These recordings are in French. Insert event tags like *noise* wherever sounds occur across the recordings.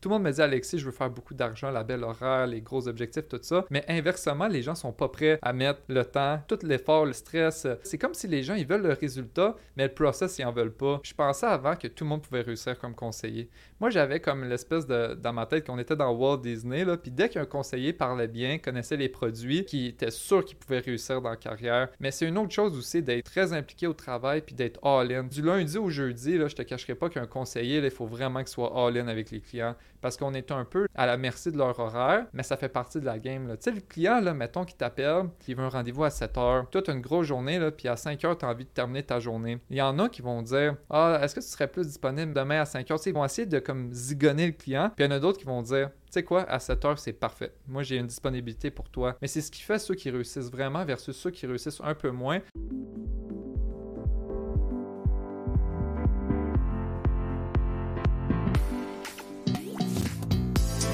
Tout le monde me dit, Alexis, je veux faire beaucoup d'argent, la belle horaire, les gros objectifs, tout ça. Mais inversement, les gens sont pas prêts à mettre le temps, tout l'effort, le stress. C'est comme si les gens, ils veulent le résultat, mais le process, ils en veulent pas. Je pensais avant que tout le monde pouvait réussir comme conseiller. Moi, j'avais comme l'espèce de, dans ma tête qu'on était dans Walt Disney, là, puis dès qu'un conseiller parlait bien, connaissait les produits, qui était sûr qu'il pouvait réussir dans la carrière. Mais c'est une autre chose aussi d'être très impliqué au travail puis d'être all-in. Du lundi au jeudi, là, je te cacherai pas qu'un conseiller, il faut vraiment qu'il soit all-in avec les clients parce qu'on est un peu à la merci de leur horaire, mais ça fait partie de la game. Tu sais, le client, mettons, qui t'appelle, qui veut un rendez-vous à 7 heures, tu as une grosse journée, là, puis à 5 heures, tu as envie de terminer ta journée. Il y en a qui vont dire Ah, est-ce que tu serais plus disponible demain à 5 heures Ils vont essayer de comme zigonner le client, puis il y en a d'autres qui vont dire tu sais quoi, à 7 heures, c'est parfait. Moi, j'ai une disponibilité pour toi. Mais c'est ce qui fait ceux qui réussissent vraiment versus ceux qui réussissent un peu moins.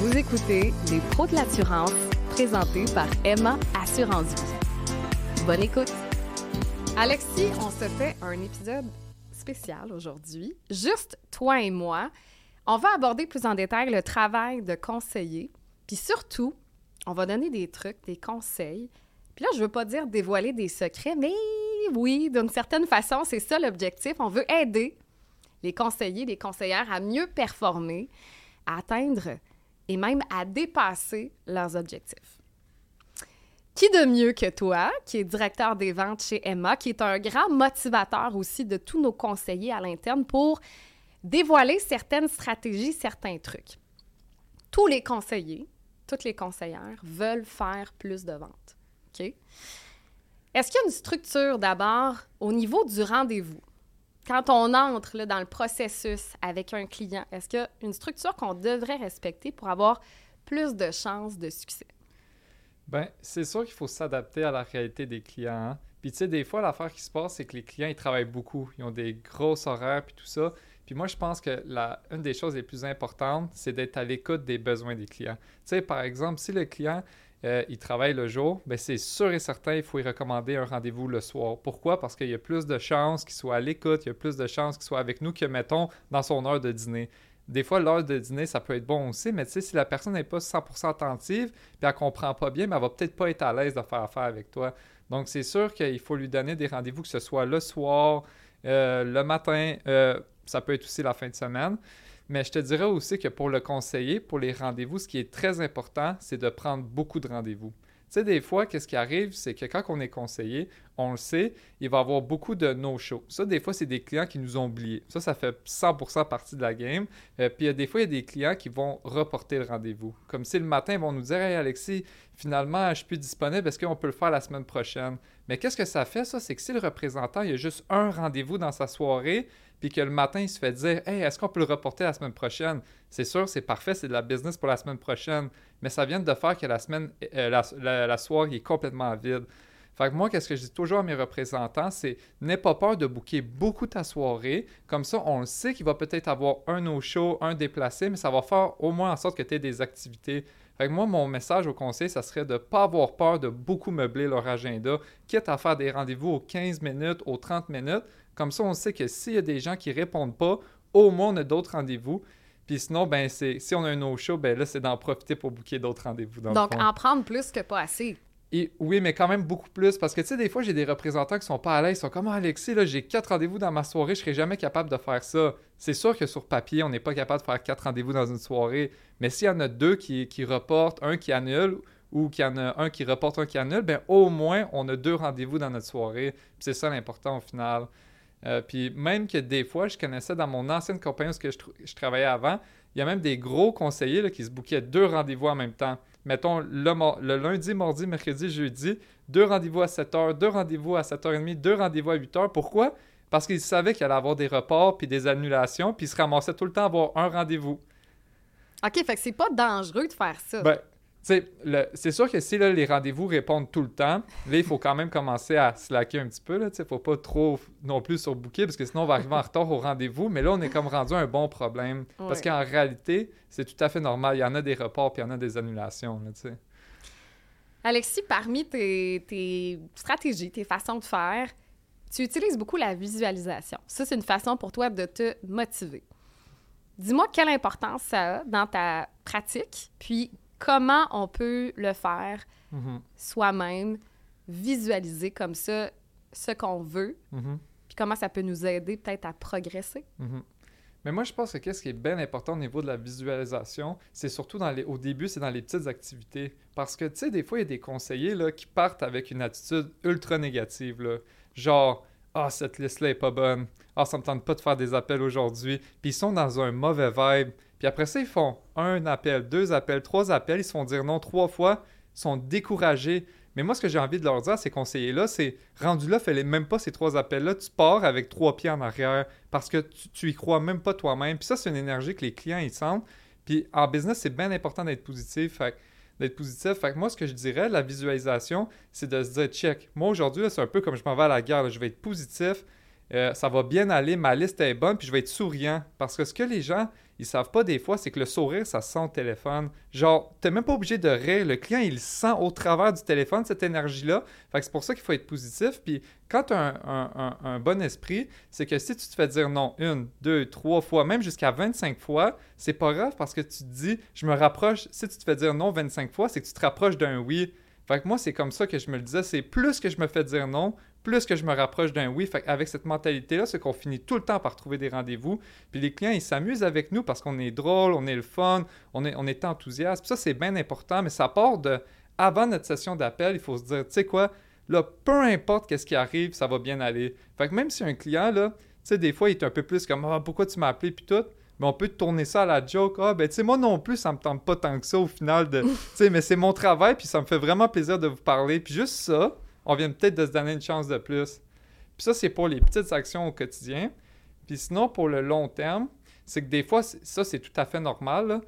Vous écoutez Les pros de l'assurance, présentés par Emma Assurance Vie. Bonne écoute. Alexis, on se fait un épisode spécial aujourd'hui. Juste toi et moi. On va aborder plus en détail le travail de conseiller, puis surtout, on va donner des trucs, des conseils. Puis là, je veux pas dire dévoiler des secrets, mais oui, d'une certaine façon, c'est ça l'objectif. On veut aider les conseillers, les conseillères à mieux performer, à atteindre et même à dépasser leurs objectifs. Qui de mieux que toi, qui est directeur des ventes chez Emma, qui est un grand motivateur aussi de tous nos conseillers à l'interne pour dévoiler certaines stratégies, certains trucs? Tous les conseillers, toutes les conseillères veulent faire plus de ventes. OK? Est-ce qu'il y a une structure d'abord au niveau du rendez-vous? Quand on entre là, dans le processus avec un client, est-ce qu'il y a une structure qu'on devrait respecter pour avoir plus de chances de succès? Bien, c'est sûr qu'il faut s'adapter à la réalité des clients. Hein. Puis tu sais, des fois, l'affaire qui se passe, c'est que les clients, ils travaillent beaucoup. Ils ont des grosses horaires puis tout ça. Puis moi, je pense que la, une des choses les plus importantes, c'est d'être à l'écoute des besoins des clients. Tu sais, par exemple, si le client, euh, il travaille le jour, ben c'est sûr et certain, il faut y recommander un rendez-vous le soir. Pourquoi? Parce qu'il y a plus de chances qu'il soit à l'écoute, il y a plus de chances qu'il soit avec nous que, mettons, dans son heure de dîner. Des fois, l'heure de dîner, ça peut être bon aussi, mais tu sais, si la personne n'est pas 100% attentive, puis elle comprend pas bien, ben, elle va peut-être pas être à l'aise de faire affaire avec toi. Donc, c'est sûr qu'il faut lui donner des rendez-vous, que ce soit le soir, euh, le matin, euh, ça peut être aussi la fin de semaine. Mais je te dirais aussi que pour le conseiller, pour les rendez-vous, ce qui est très important, c'est de prendre beaucoup de rendez-vous. Tu sais, des fois, qu'est-ce qui arrive, c'est que quand on est conseiller, on le sait, il va y avoir beaucoup de no-show. Ça, des fois, c'est des clients qui nous ont oubliés. Ça, ça fait 100% partie de la game. Euh, puis, des fois, il y a des clients qui vont reporter le rendez-vous. Comme si le matin, ils vont nous dire Hey, Alexis, finalement, je suis plus disponible, est-ce qu'on peut le faire la semaine prochaine? Mais qu'est-ce que ça fait, ça? C'est que si le représentant, il y a juste un rendez-vous dans sa soirée, puis que le matin, il se fait dire Hey, est-ce qu'on peut le reporter la semaine prochaine? C'est sûr, c'est parfait, c'est de la business pour la semaine prochaine, mais ça vient de faire que la semaine, euh, la, soirée est complètement vide. Fait que moi, qu'est-ce que je dis toujours à mes représentants, c'est n'aie pas peur de booker beaucoup ta soirée. Comme ça, on le sait qu'il va peut-être avoir un no-show, un déplacé, mais ça va faire au moins en sorte que tu aies des activités. Fait que moi, mon message au conseil, ça serait de ne pas avoir peur de beaucoup meubler leur agenda, quitte à faire des rendez-vous aux 15 minutes, aux 30 minutes, comme ça, on sait que s'il y a des gens qui répondent pas, au moins on a d'autres rendez-vous. Puis sinon, ben c'est si on a un no-show, ben là, c'est d'en profiter pour booker d'autres rendez-vous. Donc, en prendre plus que pas assez. Et, oui, mais quand même beaucoup plus. Parce que, tu sais, des fois, j'ai des représentants qui sont pas à l'aise. Ils sont comme, ah, Alexis, là, j'ai quatre rendez-vous dans ma soirée, je serais jamais capable de faire ça. C'est sûr que sur papier, on n'est pas capable de faire quatre rendez-vous dans une soirée. Mais s'il y en a deux qui, qui reportent, un qui annule, ou qu'il y en a un qui reporte, un qui annule, ben au moins, on a deux rendez-vous dans notre soirée. C'est ça l'important au final. Euh, puis même que des fois, je connaissais dans mon ancienne compagnie où je, travaillais avant, il y a même des gros conseillers qui se bouquaient deux rendez-vous en même temps. Mettons le, lundi, mardi, mercredi, jeudi, deux rendez-vous à 7 h, deux rendez-vous à 7h30, deux rendez-vous à 8 h. Pourquoi? Parce qu'ils savaient qu'il allait avoir des reports puis des annulations, puis ils se ramassaient tout le temps à avoir un rendez-vous. OK, fait que c'est pas dangereux de faire ça. Ben, c'est sûr que si les rendez-vous répondent tout le temps, là, il faut quand même commencer à slacker un petit peu. Il ne faut pas trop non plus surbooker parce que sinon, on va arriver en retard au rendez-vous. Mais là, on est comme rendu un bon problème. Parce qu'en réalité, c'est tout à fait normal. Il y en a des reports puis il y en a des annulations. Alexis, parmi tes, tes stratégies, tes façons de faire, tu utilises beaucoup la visualisation. Ça, c'est une façon pour toi de te motiver. dis-moi quelle importance ça a dans ta pratique, puis comment on peut le faire Mhm. soi-même, visualiser comme ça ce qu'on veut, Mhm. puis comment ça peut nous aider peut-être à progresser. Mhm. Mais moi, je pense que qu'est-ce qui est bien important au niveau de la visualisation, c'est surtout dans les, au début, c'est dans les petites activités. Parce que, tu sais, des fois, il y a des conseillers là, qui partent avec une attitude ultra négative. Là. Genre, ah, cette liste-là est pas bonne. Ah, ça me tente pas de faire des appels aujourd'hui. Puis ils sont dans un mauvais vibe. Puis après ça, ils font un appel, deux appels, trois appels. Ils se font dire non trois fois. Ils sont découragés. Mais moi, ce que j'ai envie de leur dire à ces conseillers-là, c'est rendu là, fais même pas ces trois appels-là. Tu pars avec trois pieds en arrière parce que tu, tu y crois même pas toi-même. Puis ça, c'est une énergie que les clients ils sentent. Puis en business, c'est bien important d'être positif. Fait d'être positif. Fait que moi, ce que je dirais, la visualisation, c'est de se dire, check, moi aujourd'hui, c'est un peu comme je m'en vais à la là, je vais être positif, euh, ça va bien aller, ma liste est bonne, puis je vais être souriant. Parce que ce que les gens, ils savent pas des fois, c'est que le sourire, ça se sent au téléphone. Genre, t'es même pas obligé de rire, le client, il sent au travers du téléphone, cette énergie-là. Fait que c'est pour ça qu'il faut être positif. Puis quand tu as un, un- un- un bon esprit, c'est que si tu te fais dire non une, deux, trois fois, même jusqu'à 25 fois, c'est pas grave parce que tu te dis, je me rapproche, si tu te fais dire non 25 fois, c'est que tu te rapproches d'un oui. Fait que moi, c'est comme ça que je me le disais, c'est plus que je me fais dire non, plus que je me rapproche d'un oui. Fait avec cette mentalité-là, c'est qu'on finit tout le temps par trouver des rendez-vous. Puis les clients, ils s'amusent avec nous parce qu'on est drôle, on est le fun, on est, on est enthousiaste. Puis ça, c'est bien important, mais ça part de, avant notre session d'appel, il faut se dire, tu sais quoi, là, peu importe qu'est-ce qui arrive, ça va bien aller. Fait que même si un client, là, tu sais, des fois, il est un peu plus comme, ah, pourquoi tu m'as appelé, puis tout. Mais on peut tourner ça à la joke. Ah, ben, tu sais, moi non plus, ça me tente pas tant que ça au final. de Tu sais, mais c'est mon travail, puis ça me fait vraiment plaisir de vous parler. Puis juste ça, on vient peut-être de se donner une chance de plus. Puis ça, c'est pour les petites actions au quotidien. Puis sinon, pour le long terme, c'est que des fois, ça, c'est tout à fait normal.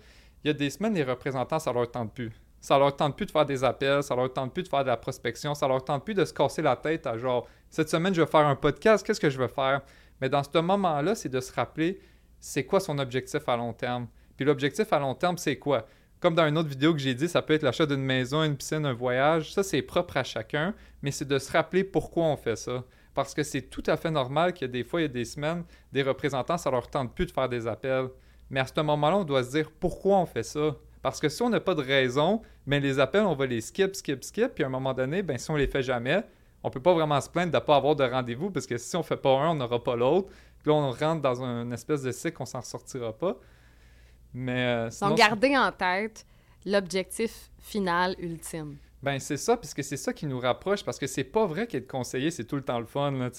Il y a des semaines, les représentants, ça leur tente plus. Ça leur tente plus de faire des appels, ça leur tente plus de faire de la prospection, ça leur tente plus de se casser la tête à genre, cette semaine, je vais faire un podcast, qu'est-ce que je veux faire? Mais dans ce moment-là, c'est de se rappeler, c'est quoi son objectif à long terme? Puis l'objectif à long terme, c'est quoi? Comme dans une autre vidéo que j'ai dit, ça peut être l'achat d'une maison, une piscine, un voyage. Ça, c'est propre à chacun, mais c'est de se rappeler pourquoi on fait ça. Parce que c'est tout à fait normal qu'il y a des fois, il y a des semaines, des représentants, ça leur tente plus de faire des appels. Mais à ce moment-là, on doit se dire pourquoi on fait ça. Parce que si on n'a pas de raison, mais les appels, on va les skip, skip, skip, puis à un moment donné, ben, si on les fait jamais, on peut pas vraiment se plaindre de ne pas avoir de rendez-vous, parce que si on fait pas un, on n'aura pas l'autre. Puis là, on rentre dans une espèce de cycle qu'on s'en sortira pas. Mais euh, sinon, Donc, garder en tête l'objectif final ultime. Ben c'est ça, puisque c'est ça qui nous rapproche, parce que c'est pas vrai qu'être conseiller, c'est tout le temps le fun, là.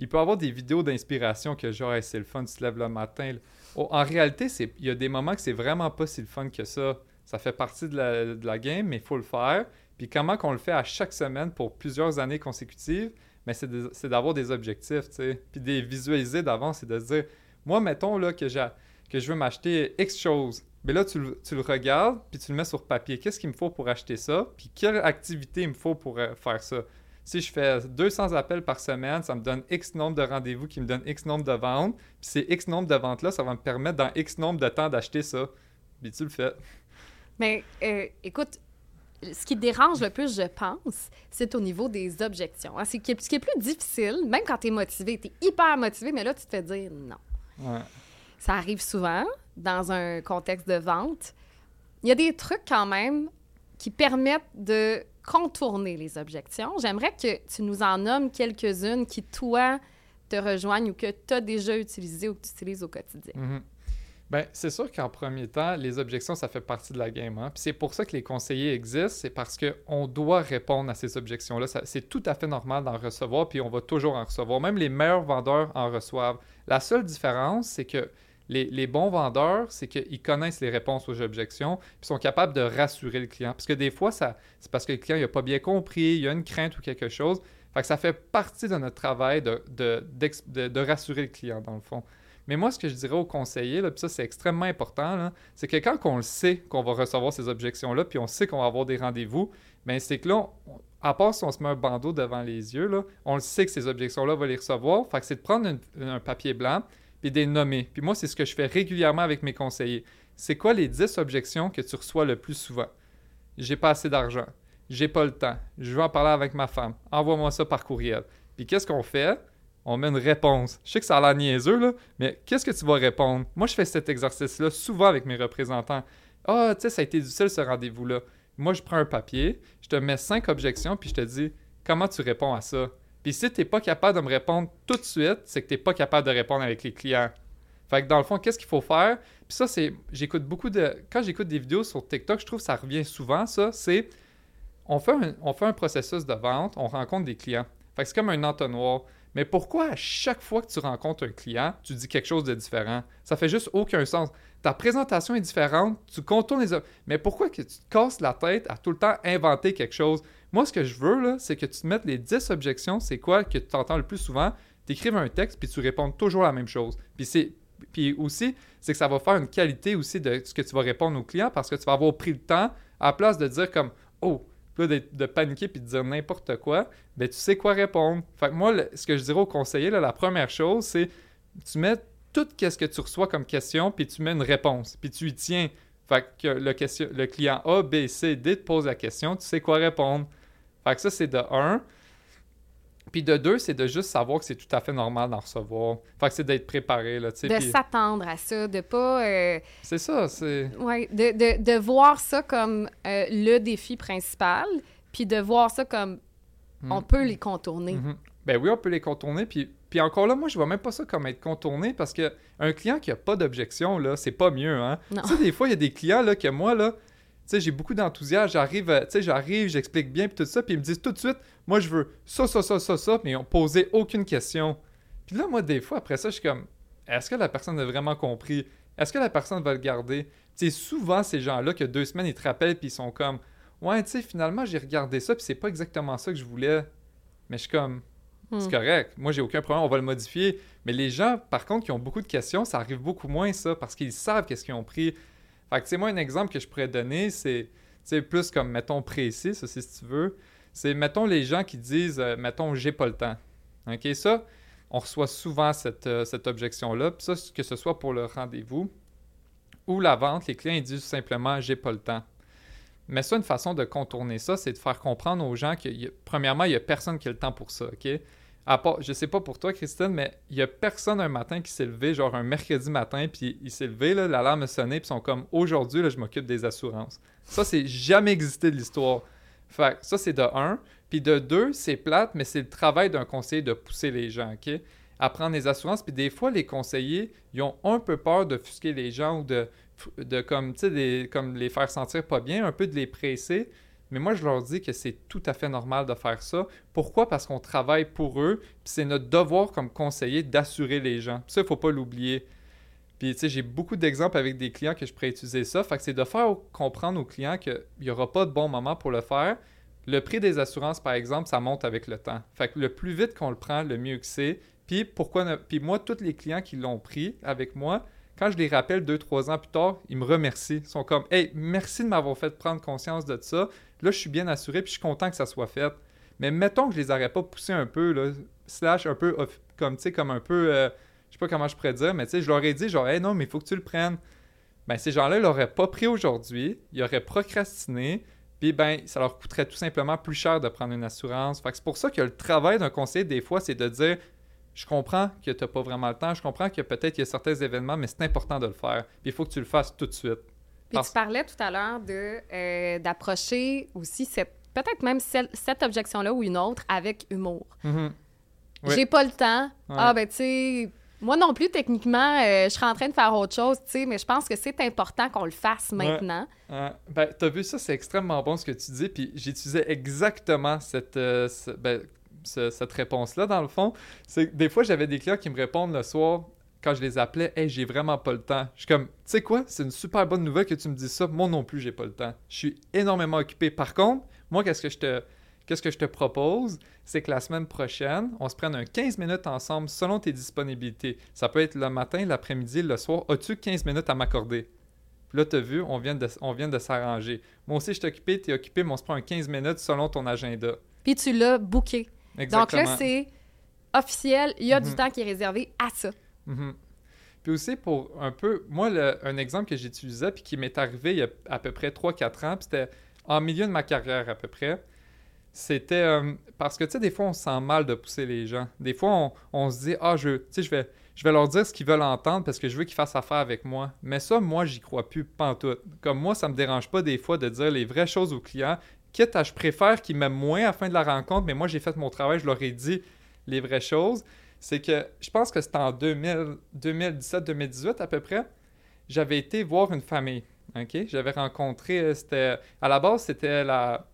Il peut y avoir des vidéos d'inspiration que genre, Hey, c'est le fun, tu te lèves le matin. Oh, en réalité, il y a des moments que c'est vraiment pas si le fun que ça. Ça fait partie de la, de la game, mais il faut le faire. Puis comment qu'on le fait à chaque semaine pour plusieurs années consécutives, mais c'est d'avoir des objectifs, tu sais. Puis de les visualiser d'avance, c'est de se dire, moi, mettons là que, j'ai, que je veux m'acheter X chose. Mais là, tu le, tu le regardes, puis tu le mets sur papier. Qu'est-ce qu'il me faut pour acheter ça? Puis quelle activité il me faut pour euh, faire ça? Si je fais 200 appels par semaine, ça me donne X nombre de rendez-vous qui me donne X nombre de ventes. Puis ces X nombre de ventes-là, ça va me permettre dans X nombre de temps d'acheter ça. Puis tu le fais. Mais euh, écoute, ce qui dérange le plus, je pense, c'est au niveau des objections. hein. C'est ce qui est plus difficile, même quand tu es motivé, tu es hyper motivé, mais là, tu te fais dire non. Ouais. Ça arrive souvent dans un contexte de vente. Il y a des trucs quand même qui permettent de contourner les objections. J'aimerais que tu nous en nommes quelques-unes qui, toi, te rejoignent ou que tu as déjà utilisées ou que tu utilises au quotidien. Mhm. Ben, c'est sûr qu'en premier temps, les objections, ça fait partie de la game. Hein? Puis c'est pour ça que les conseillers existent, c'est parce qu'on doit répondre à ces objections-là. C'est tout à fait normal d'en recevoir, puis on va toujours en recevoir. Même les meilleurs vendeurs en reçoivent. La seule différence, c'est que les, bons vendeurs, c'est qu'ils connaissent les réponses aux objections, puis sont capables de rassurer le client. Parce que des fois, ça, c'est parce que le client n'a pas bien compris, il y a une crainte ou quelque chose. Fait que ça fait partie de notre travail de, rassurer le client, dans le fond. Mais moi, ce que je dirais aux conseillers, là, puis ça, c'est extrêmement important, c'est que quand on le sait qu'on va recevoir ces objections-là, puis on sait qu'on va avoir des rendez-vous, bien, c'est que là, à part si on se met un bandeau devant les yeux, on le sait que ces objections-là, on va les recevoir. Fait que c'est de prendre un papier blanc puis de les nommer. Puis moi, c'est ce que je fais régulièrement avec mes conseillers. C'est quoi les 10 objections que tu reçois le plus souvent? J'ai pas assez d'argent. J'ai pas le temps. Je veux en parler avec ma femme. Envoie-moi ça par courriel. Puis qu'est-ce qu'on fait? on met une réponse. Je sais que ça a l'air niaiseux, là, mais qu'est-ce que tu vas répondre? Moi, je fais cet exercice-là souvent avec mes représentants. Ah, tu sais, ça a été difficile ce rendez-vous-là. Moi, je prends un papier, je te mets cinq objections, puis je te dis comment tu réponds à ça? Puis si tu n'es pas capable de me répondre tout de suite, c'est que tu n'es pas capable de répondre avec les clients. Fait que dans le fond, qu'est-ce qu'il faut faire? Puis ça, c'est. J'écoute beaucoup de. Quand j'écoute des vidéos sur TikTok, je trouve que ça revient souvent, ça. C'est. On fait, un, on fait un processus de vente, on rencontre des clients. Fait que c'est comme un entonnoir. Mais pourquoi à chaque fois que tu rencontres un client, tu dis quelque chose de différent? Ça fait juste aucun sens. Ta présentation est différente, tu contournes les... Mais pourquoi que tu te casses la tête à tout le temps inventer quelque chose? Moi, ce que je veux, là, c'est que tu te mettes les 10 objections, c'est quoi que tu entends le plus souvent, tu écrives un texte, puis tu réponds toujours la même chose. Puis c'est puis aussi, c'est que ça va faire une qualité aussi de ce que tu vas répondre aux clients parce que tu vas avoir pris le temps à la place de dire comme Oh, de, de, paniquer puis de dire n'importe quoi, ben tu sais quoi répondre. Fait que moi, ce que je dirais aux conseillers, la première chose, c'est tu mets tout ce que tu reçois comme question, puis tu mets une réponse, puis tu y tiens. Fait que le, question, le client A, B, C, D te pose la question, tu sais quoi répondre. Fait que ça, c'est de 1. Puis de deux, c'est de juste savoir que c'est tout à fait normal d'en recevoir. Fait que c'est d'être préparé, là, tu sais. De s'attendre à ça, de pas... Euh, c'est ça, c'est... Oui, de, de, de, voir ça comme euh, le défi principal, puis de voir ça comme hmm. on peut les contourner. Mm-hmm. Ben oui, on peut les contourner, puis, puis encore là, moi, je vois même pas ça comme être contourné, parce que un client qui a pas d'objection, là, c'est pas mieux, hein. Tu sais, des fois, il y a des clients, là, que moi, là, sais, j'ai beaucoup d'enthousiasme, j'arrive, euh, tu sais, j'arrive, j'explique bien, puis tout ça, puis ils me disent tout de suite, moi, je veux ça, ça, ça, ça, ça, mais ils n'ont posé aucune question. Puis là, moi, des fois, après ça, je suis comme, est-ce que la personne a vraiment compris? Est-ce que la personne va le garder? Tu sais, souvent, ces gens-là, que deux semaines, ils te rappellent, puis ils sont comme, ouais, tu sais, finalement, j'ai regardé ça, puis c'est pas exactement ça que je voulais. Mais je suis comme, c'est hmm. correct. Moi, j'ai aucun problème, on va le modifier. Mais les gens, par contre, qui ont beaucoup de questions, ça arrive beaucoup moins, ça, parce qu'ils savent qu'est-ce qu'ils ont pris. Fait que, moi, un exemple que je pourrais donner, c'est, plus comme, mettons, précis, ça, si tu veux. C'est, mettons, les gens qui disent, euh, mettons, j'ai pas le temps. OK, ça, on reçoit souvent cette, euh, cette objection-là. Ça, que ce soit pour le rendez-vous ou la vente, les clients ils disent simplement, j'ai pas le temps. Mais ça, une façon de contourner ça, c'est de faire comprendre aux gens que, premièrement, il n'y a personne qui a le temps pour ça, OK? À je sais pas pour toi, Christine, mais il y a personne un matin qui s'est levé, genre un mercredi matin, puis il s'est levé, l'alarme a sonné, puis ils sont comme aujourd'hui, je m'occupe des assurances. Ça, c'est jamais existé de l'histoire. Fait ça, c'est de un. Puis de deux, c'est plate, mais c'est le travail d'un conseiller de pousser les gens, OK? À prendre des assurances. Puis des fois, les conseillers, ils ont un peu peur de fusquer les gens ou de, de comme, comme les faire sentir pas bien, un peu de les presser. Mais moi, je leur dis que c'est tout à fait normal de faire ça. Pourquoi? Parce qu'on travaille pour eux, puis c'est notre devoir comme conseiller d'assurer les gens. ça, il ne faut pas l'oublier. Puis, tu sais, j'ai beaucoup d'exemples avec des clients que je pourrais utiliser ça. Fait que c'est de faire comprendre aux clients qu'il n'y aura pas de bon moment pour le faire. Le prix des assurances, par exemple, ça monte avec le temps. Fait que le plus vite qu'on le prend, le mieux que c'est. Puis, pourquoi Puis moi, tous les clients qui l'ont pris avec moi, quand je les rappelle deux, trois ans plus tard, ils me remercient. Ils sont comme Hey, merci de m'avoir fait prendre conscience de ça. Là, je suis bien assuré, puis je suis content que ça soit fait. Mais mettons que je les aurais pas poussés un peu, là, slash un peu, comme, tu sais, comme un peu, euh, je sais pas comment je pourrais dire, mais tu sais, je leur ai dit, genre, hey, non, mais il faut que tu le prennes. Ben, ces gens-là, ils l'auraient pas pris aujourd'hui, ils auraient procrastiné, puis ben, ça leur coûterait tout simplement plus cher de prendre une assurance. Fait que c'est pour ça que le travail d'un conseiller, des fois, c'est de dire, je comprends que tu n'as pas vraiment le temps, je comprends que peut-être il y a certains événements, mais c'est important de le faire. Puis il faut que tu le fasses tout de suite. Puis tu parlais tout à l'heure de euh, d'approcher aussi cette peut-être même cette objection-là ou une autre avec humour. Mm-hmm. J'ai pas le temps. Ah ben tu sais, moi non plus techniquement, euh, je serais en train de faire autre chose, tu sais, mais je pense que c'est important qu'on le fasse maintenant. Ouais. Ben t'as vu ça, c'est extrêmement bon ce que tu dis, puis j'utilisais exactement cette, euh, ben, cette réponse-là dans le fond. C'est des fois j'avais des clients qui me répondent le soir quand je les appelais, hey, j'ai vraiment pas le temps. Je suis comme, tu sais quoi, c'est une super bonne nouvelle que tu me dis ça. Moi non plus, j'ai pas le temps. Je suis énormément occupé. Par contre, moi, qu'est-ce que je te, qu'est-ce que je te propose, c'est que la semaine prochaine, on se prenne un 15 minutes ensemble selon tes disponibilités. Ça peut être le matin, l'après-midi, le soir. As-tu 15 minutes à m'accorder? Puis là, tu as vu, on vient de, de s'arranger. Moi aussi, je suis occupé, tu es occupé, mais on se prend un 15 minutes selon ton agenda. Puis tu l'as booké. Exactement. Donc là, c'est officiel, il y a du mhm. temps qui est réservé à ça. Mhm. Puis aussi, pour un peu, moi, un exemple que j'utilisais puis qui m'est arrivé il y a à peu près 3-4 ans, puis c'était en milieu de ma carrière à peu près, c'était euh, parce que, tu sais, des fois, on se sent mal de pousser les gens. Des fois, on, on se dit, ah, je, tu sais, je vais, je vais leur dire ce qu'ils veulent entendre parce que je veux qu'ils fassent affaire avec moi. Mais ça, moi, j'y crois plus pantoute. Comme moi, ça me dérange pas des fois de dire les vraies choses aux clients. Je préfère qu'ils m'aiment moins à la fin de la rencontre, mais moi, j'ai fait mon travail, je leur ai dit les vraies choses. C'est que, je pense que c'était en 2017-2018 à peu près, j'avais été voir une famille. J'avais rencontré, euh, c'était, à la base, c'était la,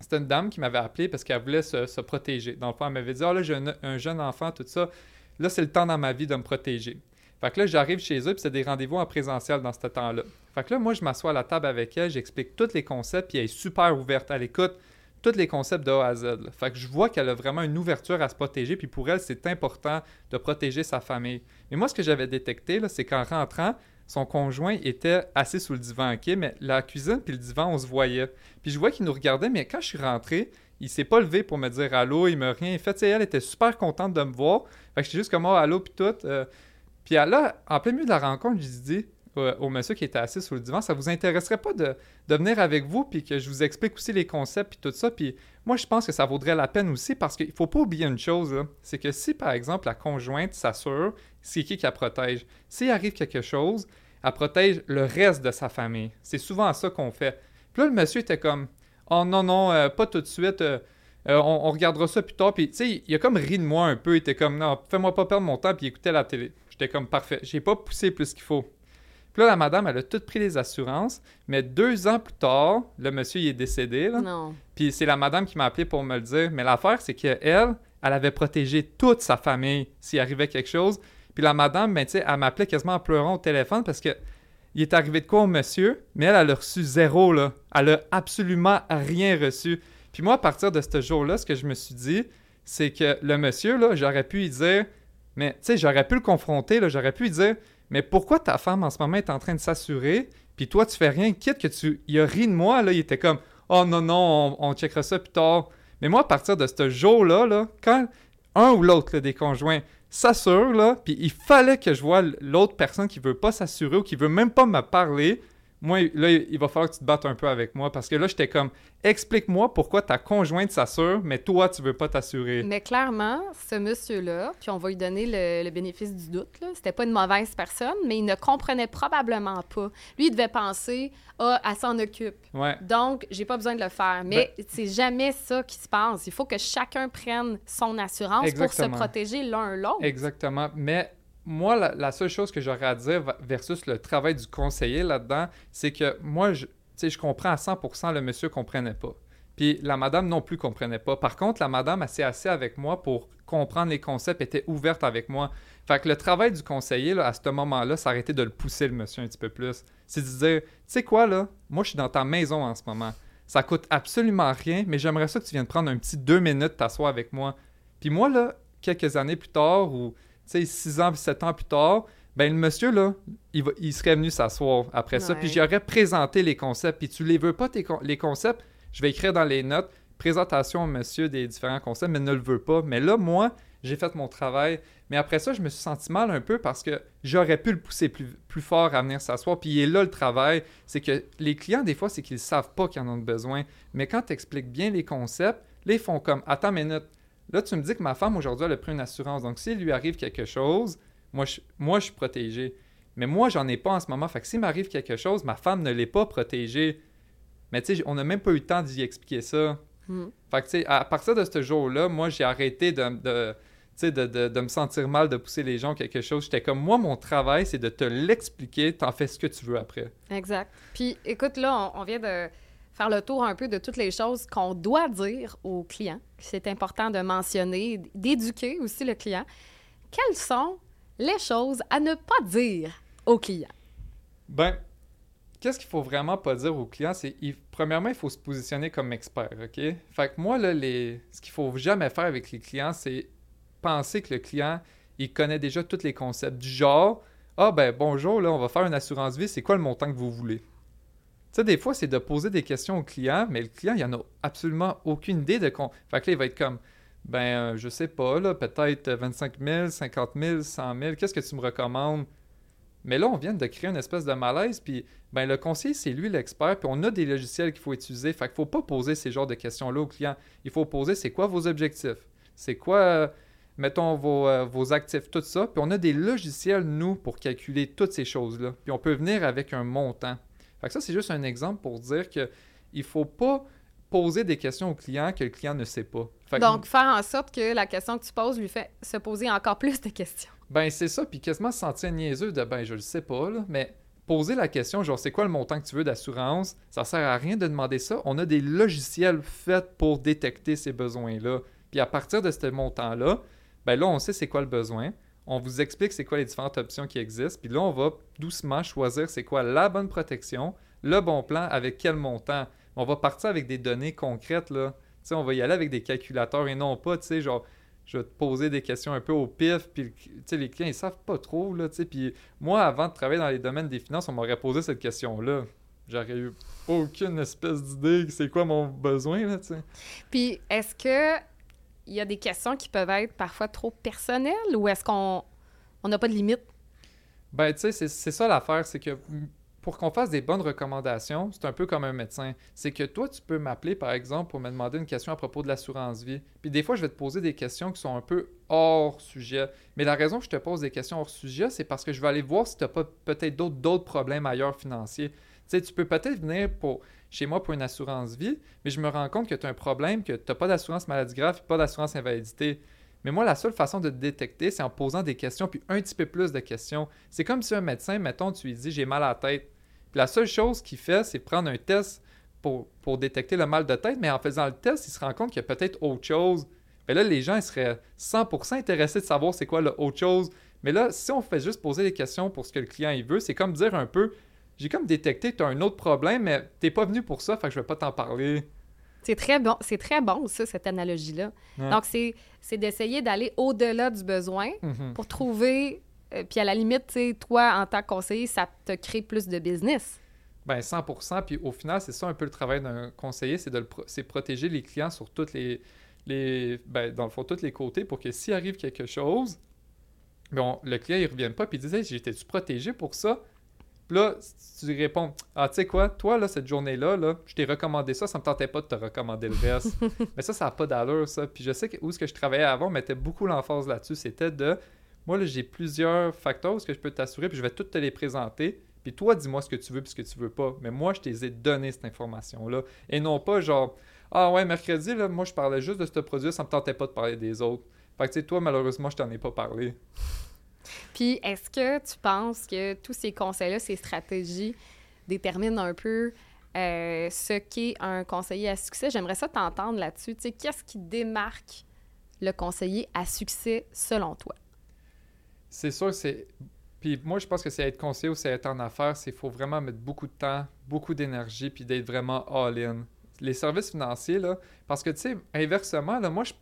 c'était une dame qui m'avait appelé parce qu'elle voulait se, protéger. Dans le fond, elle m'avait dit, ah là, j'ai un, jeune enfant, tout ça. Là, c'est le temps dans ma vie de me protéger. Fait que là, j'arrive chez eux, puis c'est des rendez-vous en présentiel dans ce temps-là. Fait que là, moi, je m'assois à la table avec elle, j'explique tous les concepts, puis elle est super ouverte. Elle écoute tous les concepts de A à Z. Fait que je vois qu'elle a vraiment une ouverture à se protéger, puis pour elle, c'est important de protéger sa famille. Mais moi, ce que j'avais détecté, c'est qu'en rentrant, son conjoint était assis sous le divan, OK, mais la cuisine puis le divan, on se voyait. Puis je vois qu'il nous regardait, mais quand je suis rentré, il s'est pas levé pour me dire allô, il m'a rien fait. elle était super contente de me voir. Fait que j'étais juste comme oh, allô puis tout. Euh. Puis là, en plein milieu de la rencontre, je lui dis au monsieur qui était assis sur le divan, ça vous intéresserait pas de, venir avec vous puis que je vous explique aussi les concepts puis tout ça. Puis moi, je pense que ça vaudrait la peine aussi parce qu'il faut pas oublier une chose, c'est que si par exemple la conjointe s'assure, c'est qui qui la protège? S'il arrive quelque chose, elle protège le reste de sa famille. C'est souvent ça qu'on fait. Puis là, le monsieur était comme Oh non, non, euh, pas tout de suite. Euh, euh, on, regardera ça plus tard. Puis, il a comme ri de moi un peu. Il était comme Non, fais-moi pas perdre mon temps. Puis, il écoutait la télé. J'étais comme Parfait. J'ai pas poussé plus qu'il faut. Puis là, la madame, elle a tout pris les assurances. Mais deux ans plus tard, le monsieur, il est décédé. Là. Non. Puis, c'est la madame qui m'a appelé pour me le dire. Mais l'affaire, c'est qu'elle, elle avait protégé toute sa famille s'il arrivait quelque chose. Puis la madame, ben, elle m'appelait quasiment en pleurant au téléphone parce que il est arrivé de quoi au monsieur, mais elle, elle a reçu zéro, là. Elle a absolument rien reçu. Puis moi, à partir de ce jour-là, ce que je me suis dit, c'est que le monsieur, là, j'aurais pu lui dire, mais tu sais, j'aurais pu le confronter, j'aurais pu dire, mais pourquoi ta femme en ce moment est en train de s'assurer, puis toi, tu fais rien, quitte que tu. Il a ri de moi, là, il était comme, oh non, non, on, checkera ça plus tard. Mais moi, à partir de ce jour-là, là, quand un ou l'autre des conjoints s'assure, là, puis il fallait que je vois l'autre personne qui veut pas s'assurer ou qui veut même pas me parler, moi, là, il va falloir que tu te battes un peu avec moi parce que là, j'étais comme, explique-moi pourquoi ta conjointe s'assure, mais toi, tu veux pas t'assurer. Mais clairement, ce monsieur-là, puis on va lui donner le, bénéfice du doute, là, c'était pas une mauvaise personne, mais il ne comprenait probablement pas. Lui, il devait penser, ah, elle s'en occupe. Ouais. Donc, j'ai pas besoin de le faire. Mais ben c'est jamais ça qui se passe. Il faut que chacun prenne son assurance pour se protéger l'un l'autre. Exactement. Mais moi, la, seule chose que j'aurais à dire versus le travail du conseiller là-dedans, c'est que moi, je, je comprends à 100% le monsieur ne comprenait pas. Puis la madame non plus comprenait pas. Par contre, la madame s'est assise avec moi pour comprendre les concepts, était ouverte avec moi. Fait que le travail du conseiller, à ce moment-là, ça arrêtait de le pousser, le monsieur, un petit peu plus. C'est de dire, tu sais quoi, là, moi, je suis dans ta maison en ce moment. Ça coûte absolument rien, mais j'aimerais ça que tu viennes prendre un petit deux minutes, t'asseoir avec moi. Puis moi, là, quelques années plus tard, ou sais, six ans, sept ans plus tard, ben le monsieur, là, il, il serait venu s'asseoir après ça, puis j'aurais présenté les concepts, puis tu les veux pas, tes, les concepts, je vais écrire dans les notes, présentation au monsieur des différents concepts, mais ne le veut pas. Mais là, moi, j'ai fait mon travail. Mais après ça, je me suis senti mal un peu parce que j'aurais pu le pousser plus, plus fort à venir s'asseoir. Puis il est là le travail. C'est que les clients, des fois, c'est qu'ils ne savent pas qu'ils en ont besoin. Mais quand tu expliques bien les concepts, ils font comme Attends une minute, Là, tu me dis que ma femme, aujourd'hui, elle a pris une assurance. Donc, s'il lui arrive quelque chose, moi je, moi, je suis protégé. Mais moi, j'en ai pas en ce moment. Fait que s'il m'arrive quelque chose, ma femme ne l'est pas protégée. Mais tu sais, on n'a même pas eu le temps d'y expliquer ça. Hmm. Fait que tu sais, à partir de ce jour-là, moi, j'ai arrêté de, de, de, de, me sentir mal de pousser les gens quelque chose. J'étais comme, moi, mon travail, c'est de te l'expliquer. T'en fais ce que tu veux après. Exact. Puis, écoute, là, on vient de faire le tour un peu de toutes les choses qu'on doit dire aux clients. C'est important de mentionner, d'éduquer aussi le client. Quelles sont les choses à ne pas dire aux clients? Ben, qu'est-ce qu'il faut vraiment pas dire aux clients? C'est, premièrement, il faut se positionner comme expert, OK? Fait que moi, là, les, ce qu'il faut jamais faire avec les clients, c'est penser que le client, il connaît déjà tous les concepts du genre, ah ben bonjour, là, on va faire une assurance vie, c'est quoi le montant que vous voulez? Tu sais, des fois, c'est de poser des questions au client, mais le client, il en a absolument aucune idée de... Con... Fait que là, il va être comme, ben, euh, je sais pas, là, peut-être 25 000, 50 000, 100 000, qu'est-ce que tu me recommandes? Mais là, on vient de créer une espèce de malaise, puis ben, le conseiller, c'est lui l'expert, puis on a des logiciels qu'il faut utiliser. Fait qu'il ne faut pas poser ces genres de questions-là au client. Il faut poser c'est quoi vos objectifs? C'est quoi, mettons, vos, euh, vos, actifs, tout ça? Puis on a des logiciels, nous, pour calculer toutes ces choses-là. Puis on peut venir avec un montant. Fait que ça, c'est juste un exemple pour dire qu'il ne faut pas poser des questions au client que le client ne sait pas. Donc, faire en sorte que la question que tu poses lui fait se poser encore plus de questions. Ben, c'est ça, puis quasiment se sentir niaiseux de ben, je le sais pas, là, mais poser la question, genre, c'est quoi le montant que tu veux d'assurance, ça sert à rien de demander ça. On a des logiciels faits pour détecter ces besoins-là. Puis à partir de ce montant-là, ben là, on sait c'est quoi le besoin. On vous explique c'est quoi les différentes options qui existent. Puis là, on va doucement choisir c'est quoi la bonne protection, le bon plan, avec quel montant on va partir avec des données concrètes, là. on va y aller avec des calculateurs et non pas, tu sais, genre, je vais te poser des questions un peu au pif, puis les clients, ils savent pas trop, là. Puis moi, avant de travailler dans les domaines des finances, on m'aurait posé cette question-là. J'aurais eu aucune espèce d'idée c'est quoi mon besoin, là. Puis, est-ce que il y a des questions qui peuvent être parfois trop personnelles ou est-ce qu'on n'a pas de limite? Ben, tu sais, c'est ça l'affaire, c'est que pour qu'on fasse des bonnes recommandations, c'est un peu comme un médecin. C'est que toi, tu peux m'appeler, par exemple, pour me demander une question à propos de l'assurance vie. Puis des fois, je vais te poser des questions qui sont un peu hors sujet. Mais la raison que je te pose des questions hors sujet, c'est parce que je vais aller voir si tu n'as pas peut-être d'autres problèmes ailleurs financiers. Tu sais, tu peux peut-être venir pour, chez moi pour une assurance vie, mais je me rends compte que tu as un problème, que tu n'as pas d'assurance maladie grave, pas d'assurance invalidité. Mais moi, la seule façon de te détecter, c'est en posant des questions, puis un petit peu plus de questions. C'est comme si un médecin, mettons, tu lui dis j'ai mal à la tête. Puis la seule chose qu'il fait, c'est prendre un test pour, pour, détecter le mal de tête, mais en faisant le test, il se rend compte qu'il y a peut-être autre chose. Mais là, les gens ils seraient 100% intéressés de savoir c'est quoi le autre chose. Mais là, si on fait juste poser des questions pour ce que le client il veut, c'est comme dire un peu j'ai comme détecté que tu as un autre problème, mais t'es pas venu pour ça, fait que je vais pas t'en parler. C'est très bon, c'est très bon ça, cette analogie-là. Donc, c'est, d'essayer d'aller au-delà du besoin mm-hmm. pour trouver euh, puis à la limite, toi, en tant que conseiller, ça te crée plus de business. Ben 100% Puis au final, c'est ça un peu le travail d'un conseiller, c'est de le protéger les clients sur toutes les, les ben, dans le fond, tous les côtés pour que s'il arrive quelque chose, bon, le client il revienne pas puis il disait j'étais-tu protégé pour ça? Là, tu réponds Ah, tu sais quoi, toi, là, cette journée-là, là, je t'ai recommandé ça, ça me tentait pas de te recommander le reste. *laughs* Mais ça, ça n'a pas d'allure, ça. Puis je sais que où est-ce que je travaillais avant, on mettait beaucoup l'emphase là-dessus. C'était de moi, là, j'ai plusieurs facteurs que je peux t'assurer, puis je vais toutes te les présenter. Puis toi, dis-moi ce que tu veux puis ce que tu veux pas. Mais moi, je t'ai donné cette information-là. Et non pas genre, ah ouais, mercredi, là, moi, je parlais juste de ce produit, ça me tentait pas de parler des autres. Fait que, tu sais, toi, malheureusement, je t'en ai pas parlé. Puis, est-ce que tu penses que tous ces conseils-là, ces stratégies déterminent un peu euh, ce qu'est un conseiller à succès? J'aimerais ça t'entendre là-dessus. Tu sais, qu'est-ce qui démarque le conseiller à succès selon toi? C'est sûr, c'est. Puis moi, je pense que c'est être conseiller ou c'est être en affaires, c'est faut vraiment mettre beaucoup de temps, beaucoup d'énergie, puis d'être vraiment all-in. Les services financiers, là, parce que, tu sais, inversement, là, moi, je,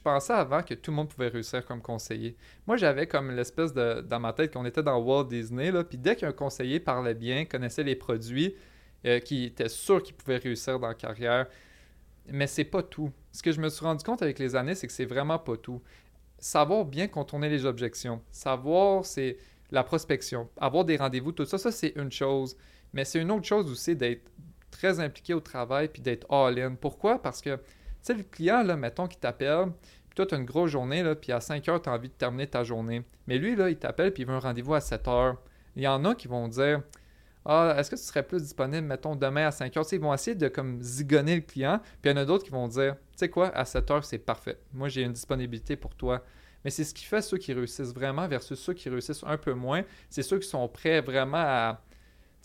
pensais avant que tout le monde pouvait réussir comme conseiller. Moi, j'avais comme l'espèce de, dans ma tête qu'on était dans Walt Disney, là, puis dès qu'un conseiller parlait bien, connaissait les produits, euh, qui était sûr qu'il pouvait réussir dans la carrière, mais c'est pas tout. Ce que je me suis rendu compte avec les années, c'est que c'est vraiment pas tout savoir bien contourner les objections, savoir c'est la prospection, avoir des rendez-vous, tout ça, ça c'est une chose. Mais c'est une autre chose aussi d'être très impliqué au travail puis d'être all-in. Pourquoi? Parce que, sais, le client, là, mettons qu'il t'appelle, puis toi, tu as une grosse journée, là, puis à 5 heures, tu as envie de terminer ta journée. Mais lui, là, il t'appelle puis il veut un rendez-vous à 7 heures. Il y en a qui vont dire Ah, est-ce que tu serais plus disponible, mettons, demain à 5 heures? ils vont essayer de comme zigonner le client. Puis il y en a d'autres qui vont dire Tu sais quoi, à 7 heures, c'est parfait. Moi, j'ai une disponibilité pour toi. Mais c'est ce qui fait ceux qui réussissent vraiment versus ceux qui réussissent un peu moins. C'est ceux qui sont prêts vraiment à.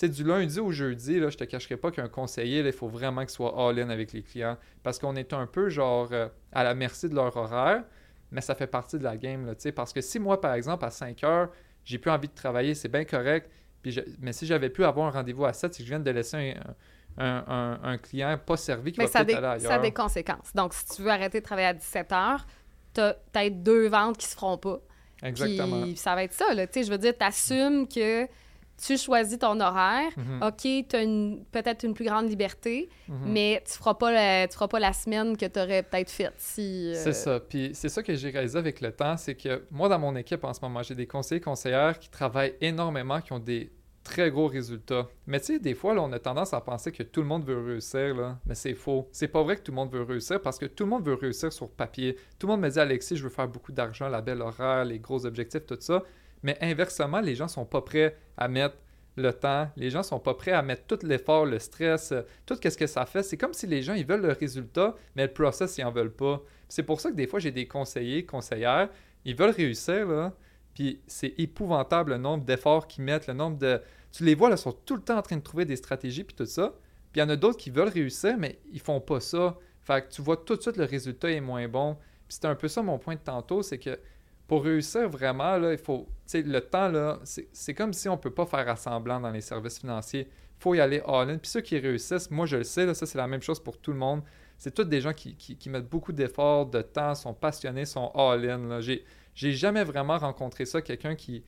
Tu sais, du lundi au jeudi, là, je te cacherai pas qu'un conseiller, il faut vraiment qu'il soit all-in avec les clients. Parce qu'on est un peu genre euh, à la merci de leur horaire, mais ça fait partie de la game. Là, parce que si moi, par exemple, à 5 heures, j'ai plus envie de travailler, c'est bien correct. Puis mais si j'avais pu avoir un rendez-vous à 7, c'est que je viens de laisser un, client pas servi qui va peut-être aller ailleurs. Ça a des conséquences. Donc, si tu veux arrêter de travailler à 17 heures, t'as peut-être deux ventes qui se feront pas. Exactement. Puis ça va être ça, là. Tu je veux dire, t'assumes que tu choisis ton horaire. Mhm. OK, tu as peut-être une plus grande liberté, Mhm. mais tu feras pas la, tu feras pas la semaine que tu aurais peut-être faite si... euh, C'est ça. Puis c'est ça que j'ai réalisé avec le temps, c'est que moi, dans mon équipe en ce moment, j'ai des conseillers conseillères qui travaillent énormément, qui ont des très gros résultats. Mais tu sais, des fois, là, on a tendance à penser que tout le monde veut réussir, là. mais c'est faux. C'est pas vrai que tout le monde veut réussir parce que tout le monde veut réussir sur papier. Tout le monde me dit, Alexis, je veux faire beaucoup d'argent, la belle horaire, les gros objectifs, tout ça. Mais inversement, les gens sont pas prêts à mettre le temps, les gens sont pas prêts à mettre tout l'effort, le stress, euh, tout ce que ça fait. C'est comme si les gens, ils veulent le résultat, mais le process, ils en veulent pas. C'est pour ça que des fois, j'ai des conseillers, conseillères, ils veulent réussir, là, puis c'est épouvantable le nombre d'efforts qu'ils mettent, le nombre de... Tu les vois, là, sont tout le temps en train de trouver des stratégies, puis tout ça. Puis il y en a d'autres qui veulent réussir, mais ils font pas ça. Fait que tu vois tout de suite, le résultat est moins bon. Puis c'était un peu ça mon point de tantôt, c'est que pour réussir vraiment, là, il faut... Le temps, c'est comme si on peut pas faire assemblant dans les services financiers. Il faut y aller all-in. Puis ceux qui réussissent, moi, je le sais, ça, c'est la même chose pour tout le monde. C'est tous des gens qui, mettent beaucoup d'efforts, de temps, sont passionnés, sont all-in. J'ai jamais vraiment rencontré ça, quelqu'un qui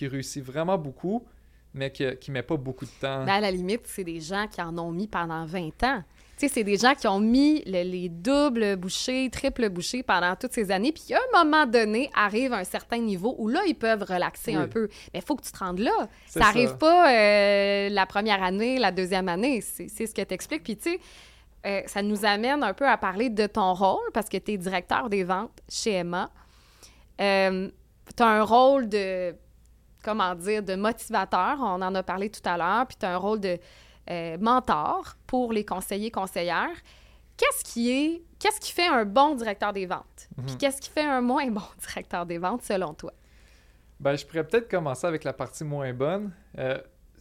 réussit vraiment beaucoup, mais qui ne met pas beaucoup de temps. Ben, à la limite, c'est des gens qui en ont mis pendant 20 ans. Tu sais, c'est des gens qui ont mis le- les doubles bouchées, triple bouchées pendant toutes ces années. Puis à un moment donné, arrive un certain niveau où là, ils peuvent relaxer Oui. un peu. Mais il faut que tu te rendes là. Ça n'arrive pas euh, la première année, la deuxième année. C'est c'est ce que tu expliques. Puis tu sais, euh, ça nous amène un peu à parler de ton rôle parce que tu es directeur des ventes chez Emma. Euh, tu as un rôle de, comment dire, de motivateur, on en a parlé tout à l'heure, puis tu as un rôle de euh, mentor pour les conseillers, conseillères. Qu'est-ce qui est, qu'est-ce qui fait un bon directeur des ventes? Puis Mhm. qu'est-ce qui fait un moins bon *laughs* directeur des ventes selon toi? Ben, je pourrais peut-être commencer avec la partie moins bonne. Euh,